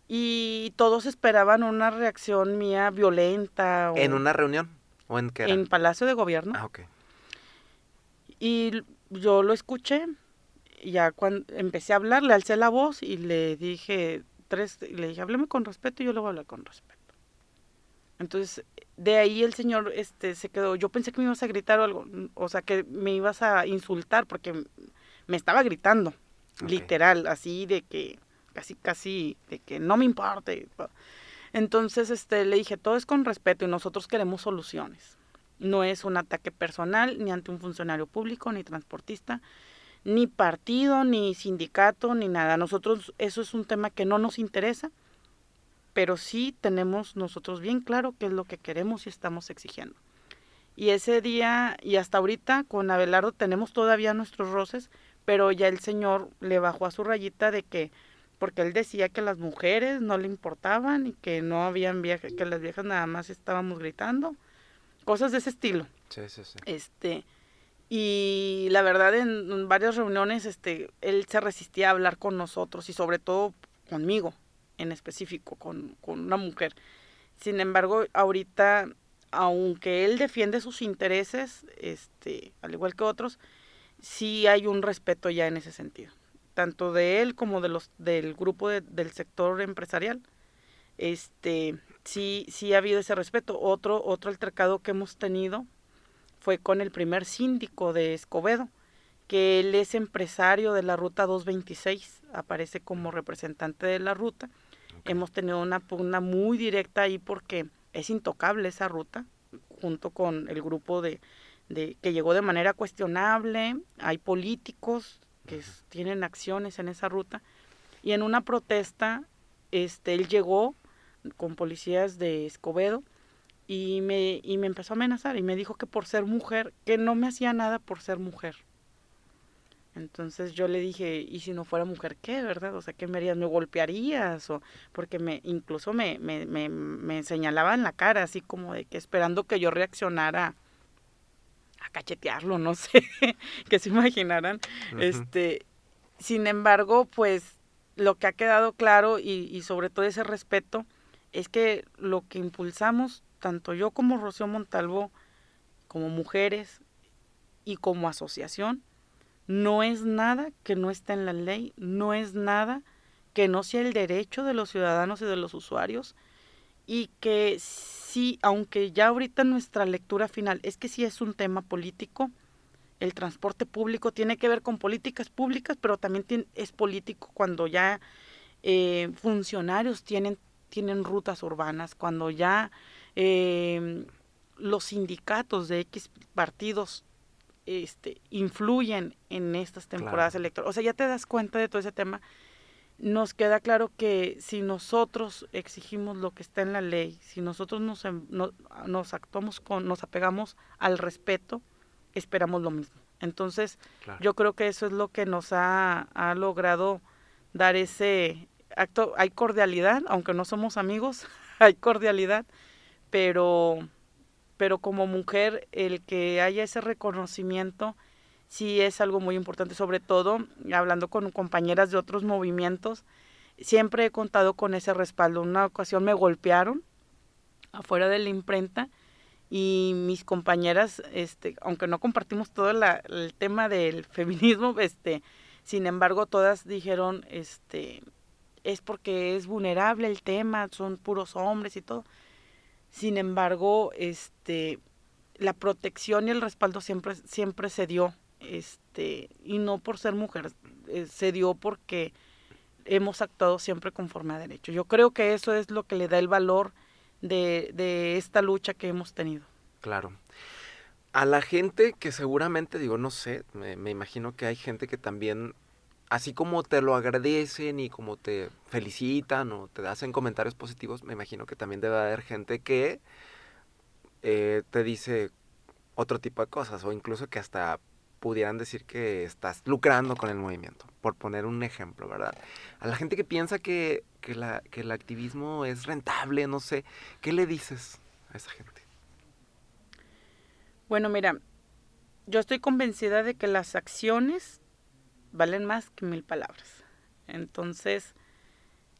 Y todos esperaban una reacción mía violenta. ¿En una reunión? ¿O en qué En Palacio de Gobierno. Ah, ok. Y yo lo escuché, ya cuando empecé a hablar, le alcé la voz y le dije tres, le dije, hábleme con respeto y yo le voy a hablar con respeto. Entonces, de ahí el señor este se quedó, yo pensé que me ibas a gritar o algo, o sea, que me ibas a insultar porque me estaba gritando, literal, así de que casi casi de que no me importe. Entonces, este le dije, todo es con respeto y nosotros queremos soluciones. No es un ataque personal ni ante un funcionario público ni transportista ni partido, ni sindicato, ni nada. Nosotros eso es un tema que no nos interesa, pero sí tenemos nosotros bien claro qué es lo que queremos y estamos exigiendo. Y ese día y hasta ahorita con Abelardo tenemos todavía nuestros roces, pero ya el señor le bajó a su rayita de que porque él decía que las mujeres no le importaban y que no habían viajes, que las viejas nada más estábamos gritando, cosas de ese estilo. Sí, sí, sí. Este, y la verdad en, varias reuniones este, él se resistía a hablar con nosotros y sobre todo conmigo en específico, con, con una mujer. Sin embargo, ahorita, aunque él defiende sus intereses, este, al igual que otros, sí hay un respeto ya en ese sentido tanto de él como de los del grupo del sector empresarial. Este sí sí ha habido ese respeto. Otro otro altercado que hemos tenido fue con el primer síndico de Escobedo que él es empresario de la ruta 226 aparece como representante de la ruta. Hemos tenido una pugna muy directa ahí porque es intocable esa ruta junto con el grupo de, de que llegó de manera cuestionable. Hay políticos que tienen acciones en esa ruta. Y en una protesta, este, él llegó con policías de Escobedo y me, y me empezó a amenazar y me dijo que por ser mujer, que no me hacía nada por ser mujer. Entonces yo le dije, ¿y si no fuera mujer qué, verdad? O sea, ¿qué me harías? ¿Me golpearías? O porque me, incluso me, me, me, me señalaba en la cara, así como de que esperando que yo reaccionara a cachetearlo, no sé, que se imaginaran. Este, sin embargo, pues lo que ha quedado claro y, y, sobre todo ese respeto es que lo que impulsamos, tanto yo como Rocío Montalvo, como mujeres y como asociación, no es nada que no esté en la ley, no es nada que no sea el derecho de los ciudadanos y de los usuarios y que sí, aunque ya ahorita nuestra lectura final es que sí es un tema político, el transporte público tiene que ver con políticas públicas, pero también es político cuando ya eh, funcionarios tienen, tienen rutas urbanas, cuando ya eh, los sindicatos de X partidos este, influyen en estas temporadas electorales. O sea, ya te das cuenta de todo ese tema nos queda claro que si nosotros exigimos lo que está en la ley, si nosotros nos, em, nos actuamos con, nos apegamos al respeto, esperamos lo mismo. Entonces, yo creo que eso es lo que nos ha, ha, logrado dar ese acto. Hay cordialidad, aunque no somos amigos, hay cordialidad, pero, pero como mujer, el que haya ese reconocimiento, sí es algo muy importante, sobre todo hablando con compañeras de otros movimientos, siempre he contado con ese respaldo. Una ocasión me golpearon afuera de la imprenta y mis compañeras, este, aunque no compartimos todo el tema del feminismo, este, sin embargo todas dijeron, este, es porque es vulnerable el tema, son puros hombres y todo. Sin embargo, este, la protección y el respaldo siempre, siempre se dio este, y no por ser mujer, eh, se dio porque hemos actuado siempre conforme a derecho. Yo creo que eso es lo que le da el valor de, de esta lucha que hemos tenido. Claro. A la gente que seguramente, digo, no sé, me, me imagino que hay gente que también así como te lo agradecen y como te felicitan o te hacen comentarios positivos, me imagino que también debe haber gente que eh, te dice otro tipo de cosas o incluso que hasta pudieran decir que estás lucrando con el movimiento, por poner un ejemplo, ¿verdad? A la gente que piensa que, que, la, que el activismo es rentable, no sé, ¿qué le dices a esa gente? Bueno, mira, yo estoy convencida de que las acciones valen más que mil palabras. Entonces,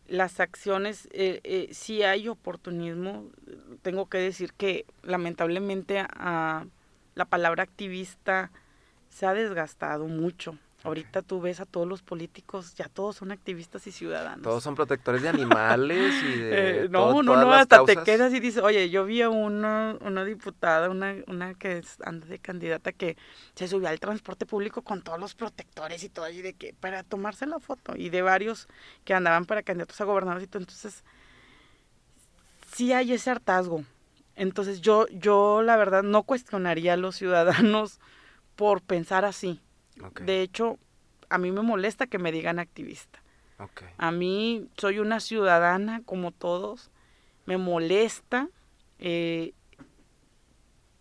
las acciones, eh, eh, si hay oportunismo, tengo que decir que lamentablemente a la palabra activista se ha desgastado mucho. Ahorita tú ves a todos los políticos, ya todos son activistas y ciudadanos. Todos son protectores de animales y de... Eh, no, no, no, hasta te quedas y dices, oye, yo vi a una, una diputada, una, una que anda de candidata que se subió al transporte público con todos los protectores y todo, y de que, para tomarse la foto, y de varios que andaban para candidatos a gobernadores y todo. Entonces, sí hay ese hartazgo. Entonces, yo, yo la verdad no cuestionaría a los ciudadanos por pensar así. De hecho, a mí me molesta que me digan activista. A mí soy una ciudadana como todos. Me molesta. Eh,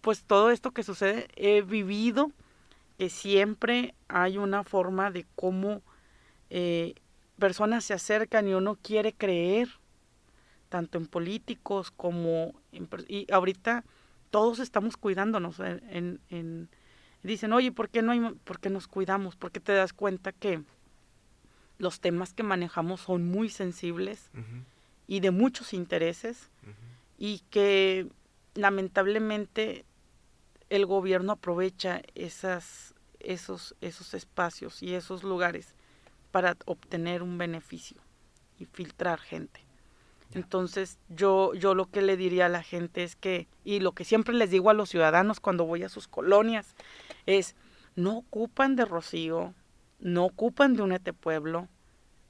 pues todo esto que sucede, he vivido que siempre hay una forma de cómo eh, personas se acercan y uno quiere creer, tanto en políticos como en... Y ahorita todos estamos cuidándonos. En, en, dicen, oye, ¿por qué no hay, por qué nos cuidamos? Porque te das cuenta que los temas que manejamos son muy sensibles y de muchos intereses y que lamentablemente el gobierno aprovecha esas, esos, esos espacios y esos lugares para obtener un beneficio y filtrar gente. Entonces, yo, yo lo que le diría a la gente es que, y lo que siempre les digo a los ciudadanos cuando voy a sus colonias, es, no ocupan de Rocío, no ocupan de Unete Pueblo,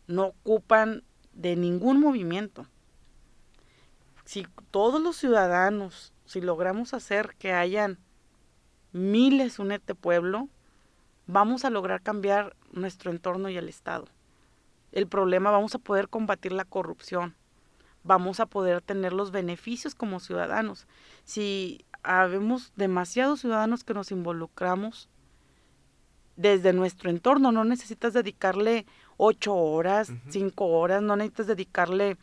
no ocupan de ningún movimiento. Si todos los ciudadanos, si logramos hacer que hayan miles Unete Pueblo, vamos a lograr cambiar nuestro entorno y el Estado. El problema, vamos a poder combatir la corrupción, vamos a poder tener los beneficios como ciudadanos. Si habemos demasiados ciudadanos que nos involucramos desde nuestro entorno, no necesitas dedicarle ocho horas, cinco horas, no necesitas dedicarle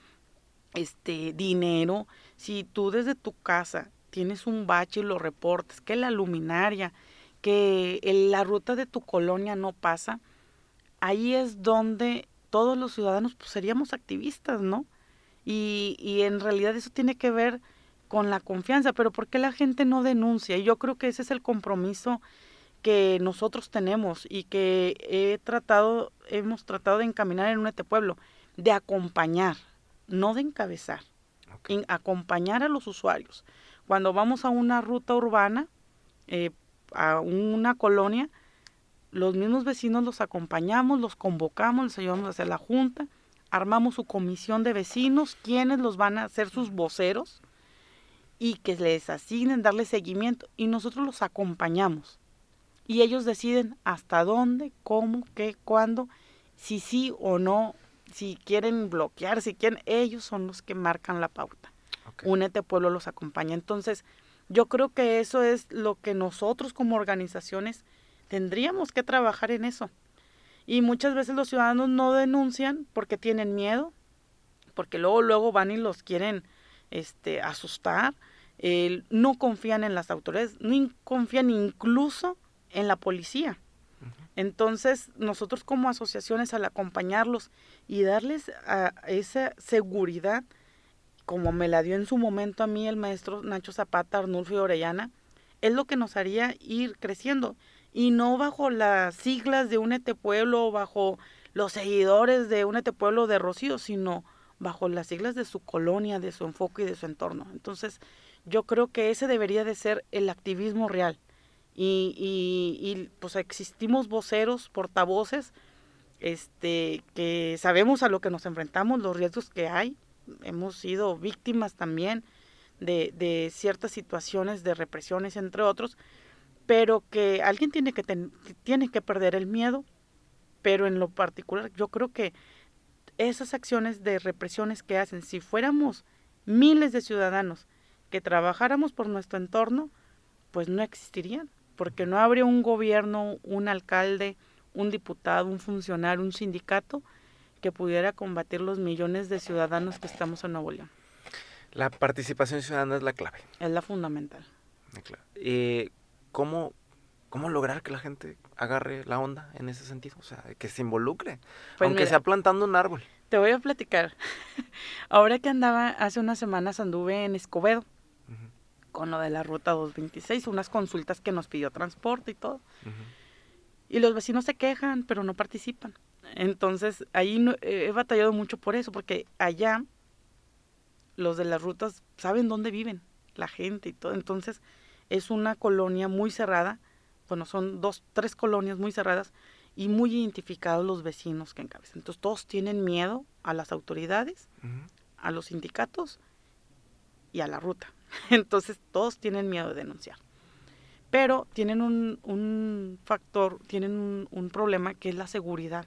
este dinero. Si tú desde tu casa tienes un bache y lo reportes, que la luminaria, que la ruta de tu colonia no pasa, ahí es donde todos los ciudadanos pues, seríamos activistas, ¿no? Y, y en realidad eso tiene que ver con la confianza, pero ¿por qué la gente no denuncia? Y yo creo que ese es el compromiso que nosotros tenemos y que he tratado, hemos tratado de encaminar en un este pueblo, de acompañar, no de encabezar, acompañar a los usuarios. Cuando vamos a una ruta urbana, eh, a una colonia, los mismos vecinos los acompañamos, los convocamos, les ayudamos a hacer la junta, armamos su comisión de vecinos, quienes los van a hacer sus voceros y que les asignen, darle seguimiento y nosotros los acompañamos. Y ellos deciden hasta dónde, cómo, qué, cuándo, si sí o no, si quieren bloquear, si quieren, ellos son los que marcan la pauta. Únete Pueblo los acompaña. Entonces, yo creo que eso es lo que nosotros como organizaciones tendríamos que trabajar en eso. Y muchas veces los ciudadanos no denuncian porque tienen miedo, porque luego luego van y los quieren este asustar, no confían en las autoridades, no confían incluso en la policía. Entonces, nosotros como asociaciones al acompañarlos y darles a esa seguridad, como me la dio en su momento a mí el maestro Nacho Zapata, Arnulfo y Orellana, es lo que nos haría ir creciendo y no bajo las siglas de Únete Pueblo o bajo los seguidores de Únete Pueblo de Rocío, sino bajo las siglas de su colonia, de su enfoque y de su entorno. Entonces, yo creo que ese debería de ser el activismo real. Y, pues existimos voceros, portavoces, este, que sabemos a lo que nos enfrentamos, los riesgos que hay, hemos sido víctimas también de, ciertas situaciones de represiones, entre otros, pero que alguien tiene que, tiene que perder el miedo, pero en lo particular yo creo que esas acciones de represiones que hacen, si fuéramos miles de ciudadanos que trabajáramos por nuestro entorno, pues no existirían, porque no habría un gobierno, un alcalde, un diputado, un funcionario, un sindicato que pudiera combatir los millones de ciudadanos que estamos en Nuevo León. La participación ciudadana es la clave. Es la fundamental. Eh, ¿cómo, ¿Cómo lograr que la gente agarre la onda en ese sentido? O sea, que se involucre, pues aunque sea plantando un árbol. Te voy a platicar. Ahora que andaba, hace unas semanas anduve en Escobedo con lo de la ruta 226, unas consultas que nos pidió transporte y todo. Y los vecinos se quejan, pero no participan. Entonces, ahí he batallado mucho por eso, porque allá los de las rutas saben dónde viven la gente y todo. Entonces, es una colonia muy cerrada. Bueno, son dos, tres colonias muy cerradas y muy identificados los vecinos que encabezan. Entonces, todos tienen miedo a las autoridades, a los sindicatos y a la ruta. Entonces, todos tienen miedo de denunciar. Pero tienen un, un factor, tienen un problema que es la seguridad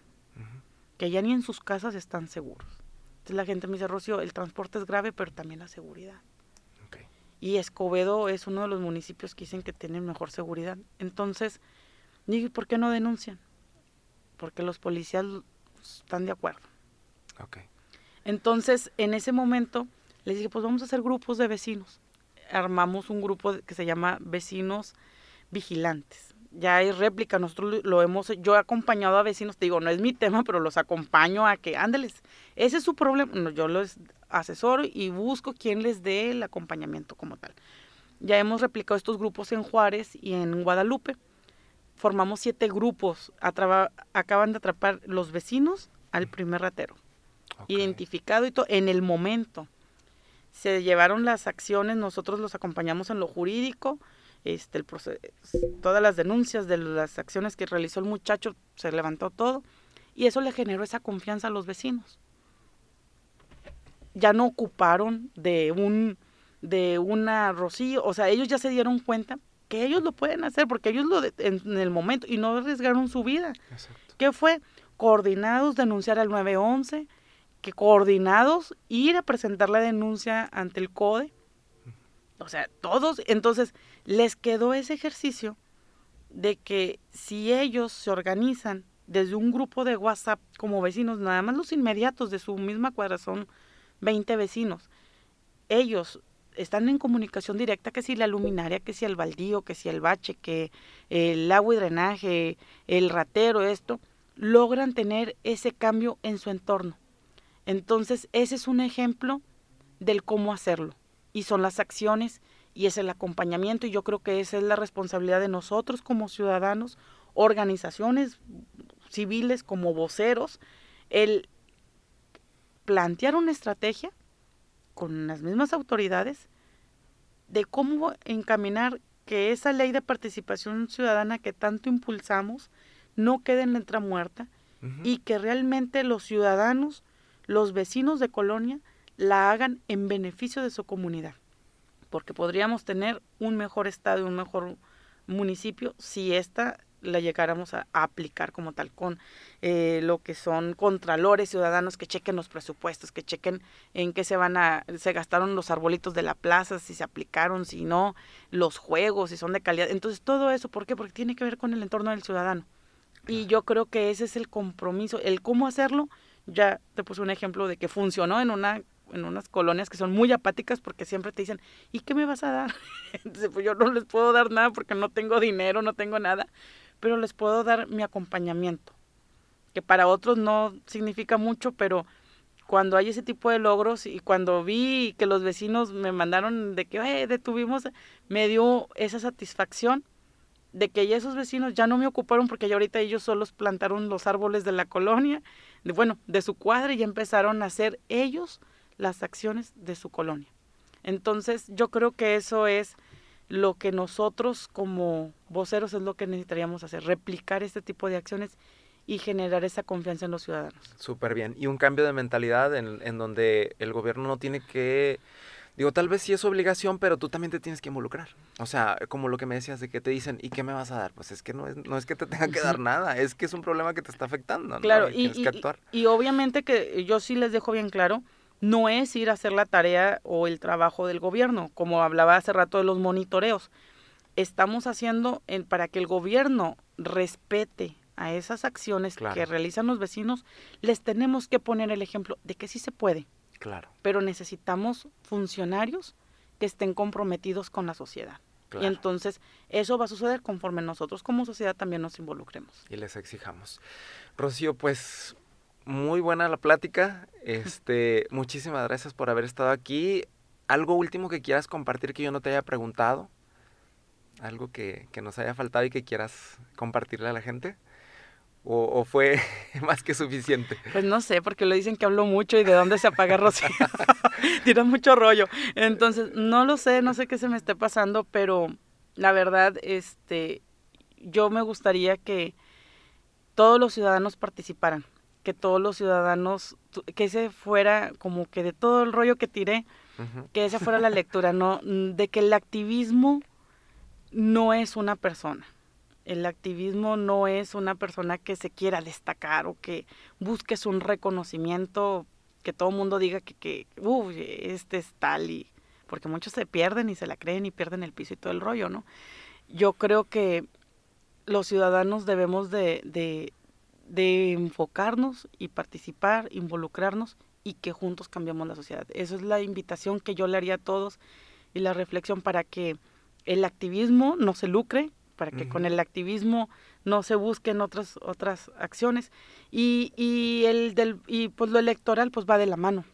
que ya ni en sus casas están seguros. Entonces la gente me dice, Rocío, el transporte es grave, pero también la seguridad. Y Escobedo es uno de los municipios que dicen que tienen mejor seguridad. Entonces, ¿por qué no denuncian? Porque los policías están de acuerdo. Ok. Entonces, en ese momento, les dije, pues vamos a hacer grupos de vecinos. Armamos un grupo que se llama Vecinos Vigilantes. Ya hay réplica, nosotros lo hemos, yo he acompañado a vecinos, te digo, no es mi tema, pero los acompaño a que, ándeles, ese es su problema, yo los asesoro y busco quien les dé el acompañamiento como tal. Ya hemos replicado estos grupos en Juárez y en Guadalupe. Formamos siete grupos. acaban de atrapar los vecinos al primer ratero. Identificado y todo en el momento. Se llevaron las acciones, nosotros los acompañamos en lo jurídico. Este, el todas las denuncias de las acciones que realizó el muchacho, se levantó todo. Y eso le generó esa confianza a los vecinos. Ya no ocuparon de un de una Rocío, o sea, ellos ya se dieron cuenta que ellos lo pueden hacer porque ellos lo en, el momento y no arriesgaron su vida. ¿Qué fue? Coordinados denunciar al 911, que coordinados ir a presentar la denuncia ante el CODE. O sea, todos, entonces les quedó ese ejercicio de que si ellos se organizan desde un grupo de WhatsApp como vecinos, nada más los inmediatos de su misma cuadra son 20 vecinos, ellos están en comunicación directa, que si la luminaria, que si el baldío, que si el bache, que el agua y drenaje, el ratero, esto, logran tener ese cambio en su entorno. Entonces, ese es un ejemplo del cómo hacerlo. Y son las acciones y es el acompañamiento. Y yo creo que esa es la responsabilidad de nosotros como ciudadanos, organizaciones civiles como voceros, el plantear una estrategia con las mismas autoridades de cómo encaminar que esa ley de participación ciudadana que tanto impulsamos no quede en letra muerta y que realmente los ciudadanos, los vecinos de Colonia, la hagan en beneficio de su comunidad. Porque podríamos tener un mejor estado y un mejor municipio si esta la llegáramos a, aplicar como tal con eh, lo que son contralores ciudadanos que chequen los presupuestos, que chequen en qué se van a, se gastaron los arbolitos de la plaza, si se aplicaron, si no, los juegos, si son de calidad. Entonces todo eso, ¿por qué? Porque tiene que ver con el entorno del ciudadano. Y yo creo que ese es el compromiso, el cómo hacerlo. Ya te puse un ejemplo de que funcionó en una en unas colonias que son muy apáticas porque siempre te dicen, ¿y qué me vas a dar? Entonces, pues yo no les puedo dar nada porque no tengo dinero, no tengo nada pero les puedo dar mi acompañamiento, que para otros no significa mucho, pero cuando hay ese tipo de logros y cuando vi que los vecinos me mandaron de que detuvimos, me dio esa satisfacción de que ya esos vecinos ya no me ocuparon porque ya ahorita ellos solos plantaron los árboles de la colonia, de, bueno, de su cuadra y empezaron a hacer ellos las acciones de su colonia. Entonces yo creo que eso es lo que nosotros como voceros es lo que necesitaríamos hacer, replicar este tipo de acciones y generar esa confianza en los ciudadanos. Súper bien. Y un cambio de mentalidad en, en, donde el gobierno no tiene que, digo, tal vez sí es obligación, pero tú también te tienes que involucrar. O sea, como lo que me decías de que te dicen, ¿y qué me vas a dar? Pues es que no es, no es que te tenga que dar nada, es que es un problema que te está afectando. Claro, y, y, y obviamente que yo sí les dejo bien claro no es ir a hacer la tarea o el trabajo del gobierno, como hablaba hace rato de los monitoreos. Estamos haciendo para que el gobierno respete a esas acciones que realizan los vecinos, les tenemos que poner el ejemplo de que sí se puede. Claro. Pero necesitamos funcionarios que estén comprometidos con la sociedad. Y entonces eso va a suceder conforme nosotros como sociedad también nos involucremos. Y les exijamos. Rocío, pues muy buena la plática. Este, muchísimas gracias por haber estado aquí. ¿Algo último que quieras compartir que yo no te haya preguntado? ¿Algo que, nos haya faltado y que quieras compartirle a la gente? ¿O, fue más que suficiente? Pues no sé, porque le dicen que hablo mucho y de dónde se apaga Rocío. Tira mucho rollo. Entonces, no lo sé, no sé qué se me esté pasando, pero la verdad, este, yo me gustaría que todos los ciudadanos participaran que todos los ciudadanos, que ese fuera como que de todo el rollo que tiré, que esa fuera la lectura, ¿no? De que el activismo no es una persona. El activismo no es una persona que se quiera destacar o que busques un reconocimiento, que todo el mundo diga que, que uff, este es tal y... Porque muchos se pierden y se la creen y pierden el piso y todo el rollo, ¿no? Yo creo que los ciudadanos debemos de, de enfocarnos y participar, involucrarnos y que juntos cambiemos la sociedad. Esa es la invitación que yo le haría a todos y la reflexión para que el activismo no se lucre, para que con el activismo no se busquen otras otras acciones. Y, y el del y pues lo electoral pues va de la mano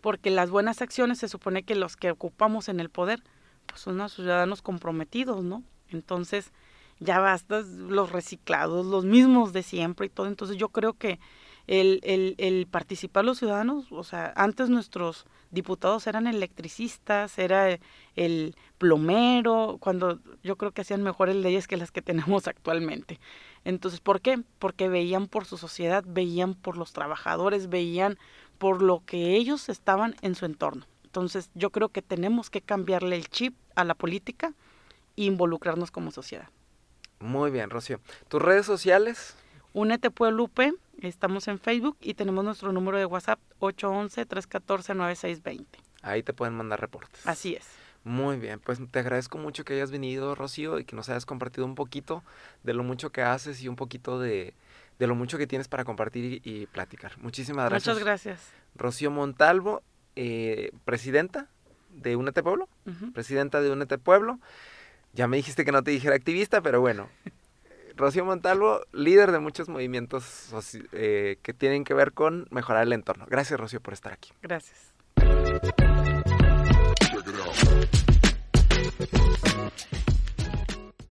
porque las buenas acciones se supone que los que ocupamos en el poder pues son los ciudadanos comprometidos no entonces ya basta los reciclados los mismos de siempre y todo entonces yo creo que el, el, el participar los ciudadanos, o sea, antes nuestros diputados eran electricistas, era el plomero, cuando yo creo que hacían mejores leyes que las que tenemos actualmente. Entonces, ¿por qué? Porque veían por su sociedad, veían por los trabajadores, veían por lo que ellos estaban en su entorno. Entonces, yo creo que tenemos que cambiarle el chip a la política e involucrarnos como sociedad. Muy bien, Rocío. ¿Tus redes sociales? Únete Pueblupe, estamos en Facebook y tenemos nuestro número de WhatsApp 811-314-9620. Ahí te pueden mandar reportes. Así es. Muy bien, pues te agradezco mucho que hayas venido, Rocío, y que nos hayas compartido un poquito de lo mucho que haces y un poquito de, de lo mucho que tienes para compartir y, platicar. Muchísimas gracias. Muchas gracias. Rocío Montalvo, eh, presidenta de Únete Pueblo, presidenta de Únete Pueblo. Ya me dijiste que no te dijera activista, pero bueno, Rocío Montalvo, líder de muchos movimientos eh, que tienen que ver con mejorar el entorno. Gracias, Rocío, por estar aquí. Gracias.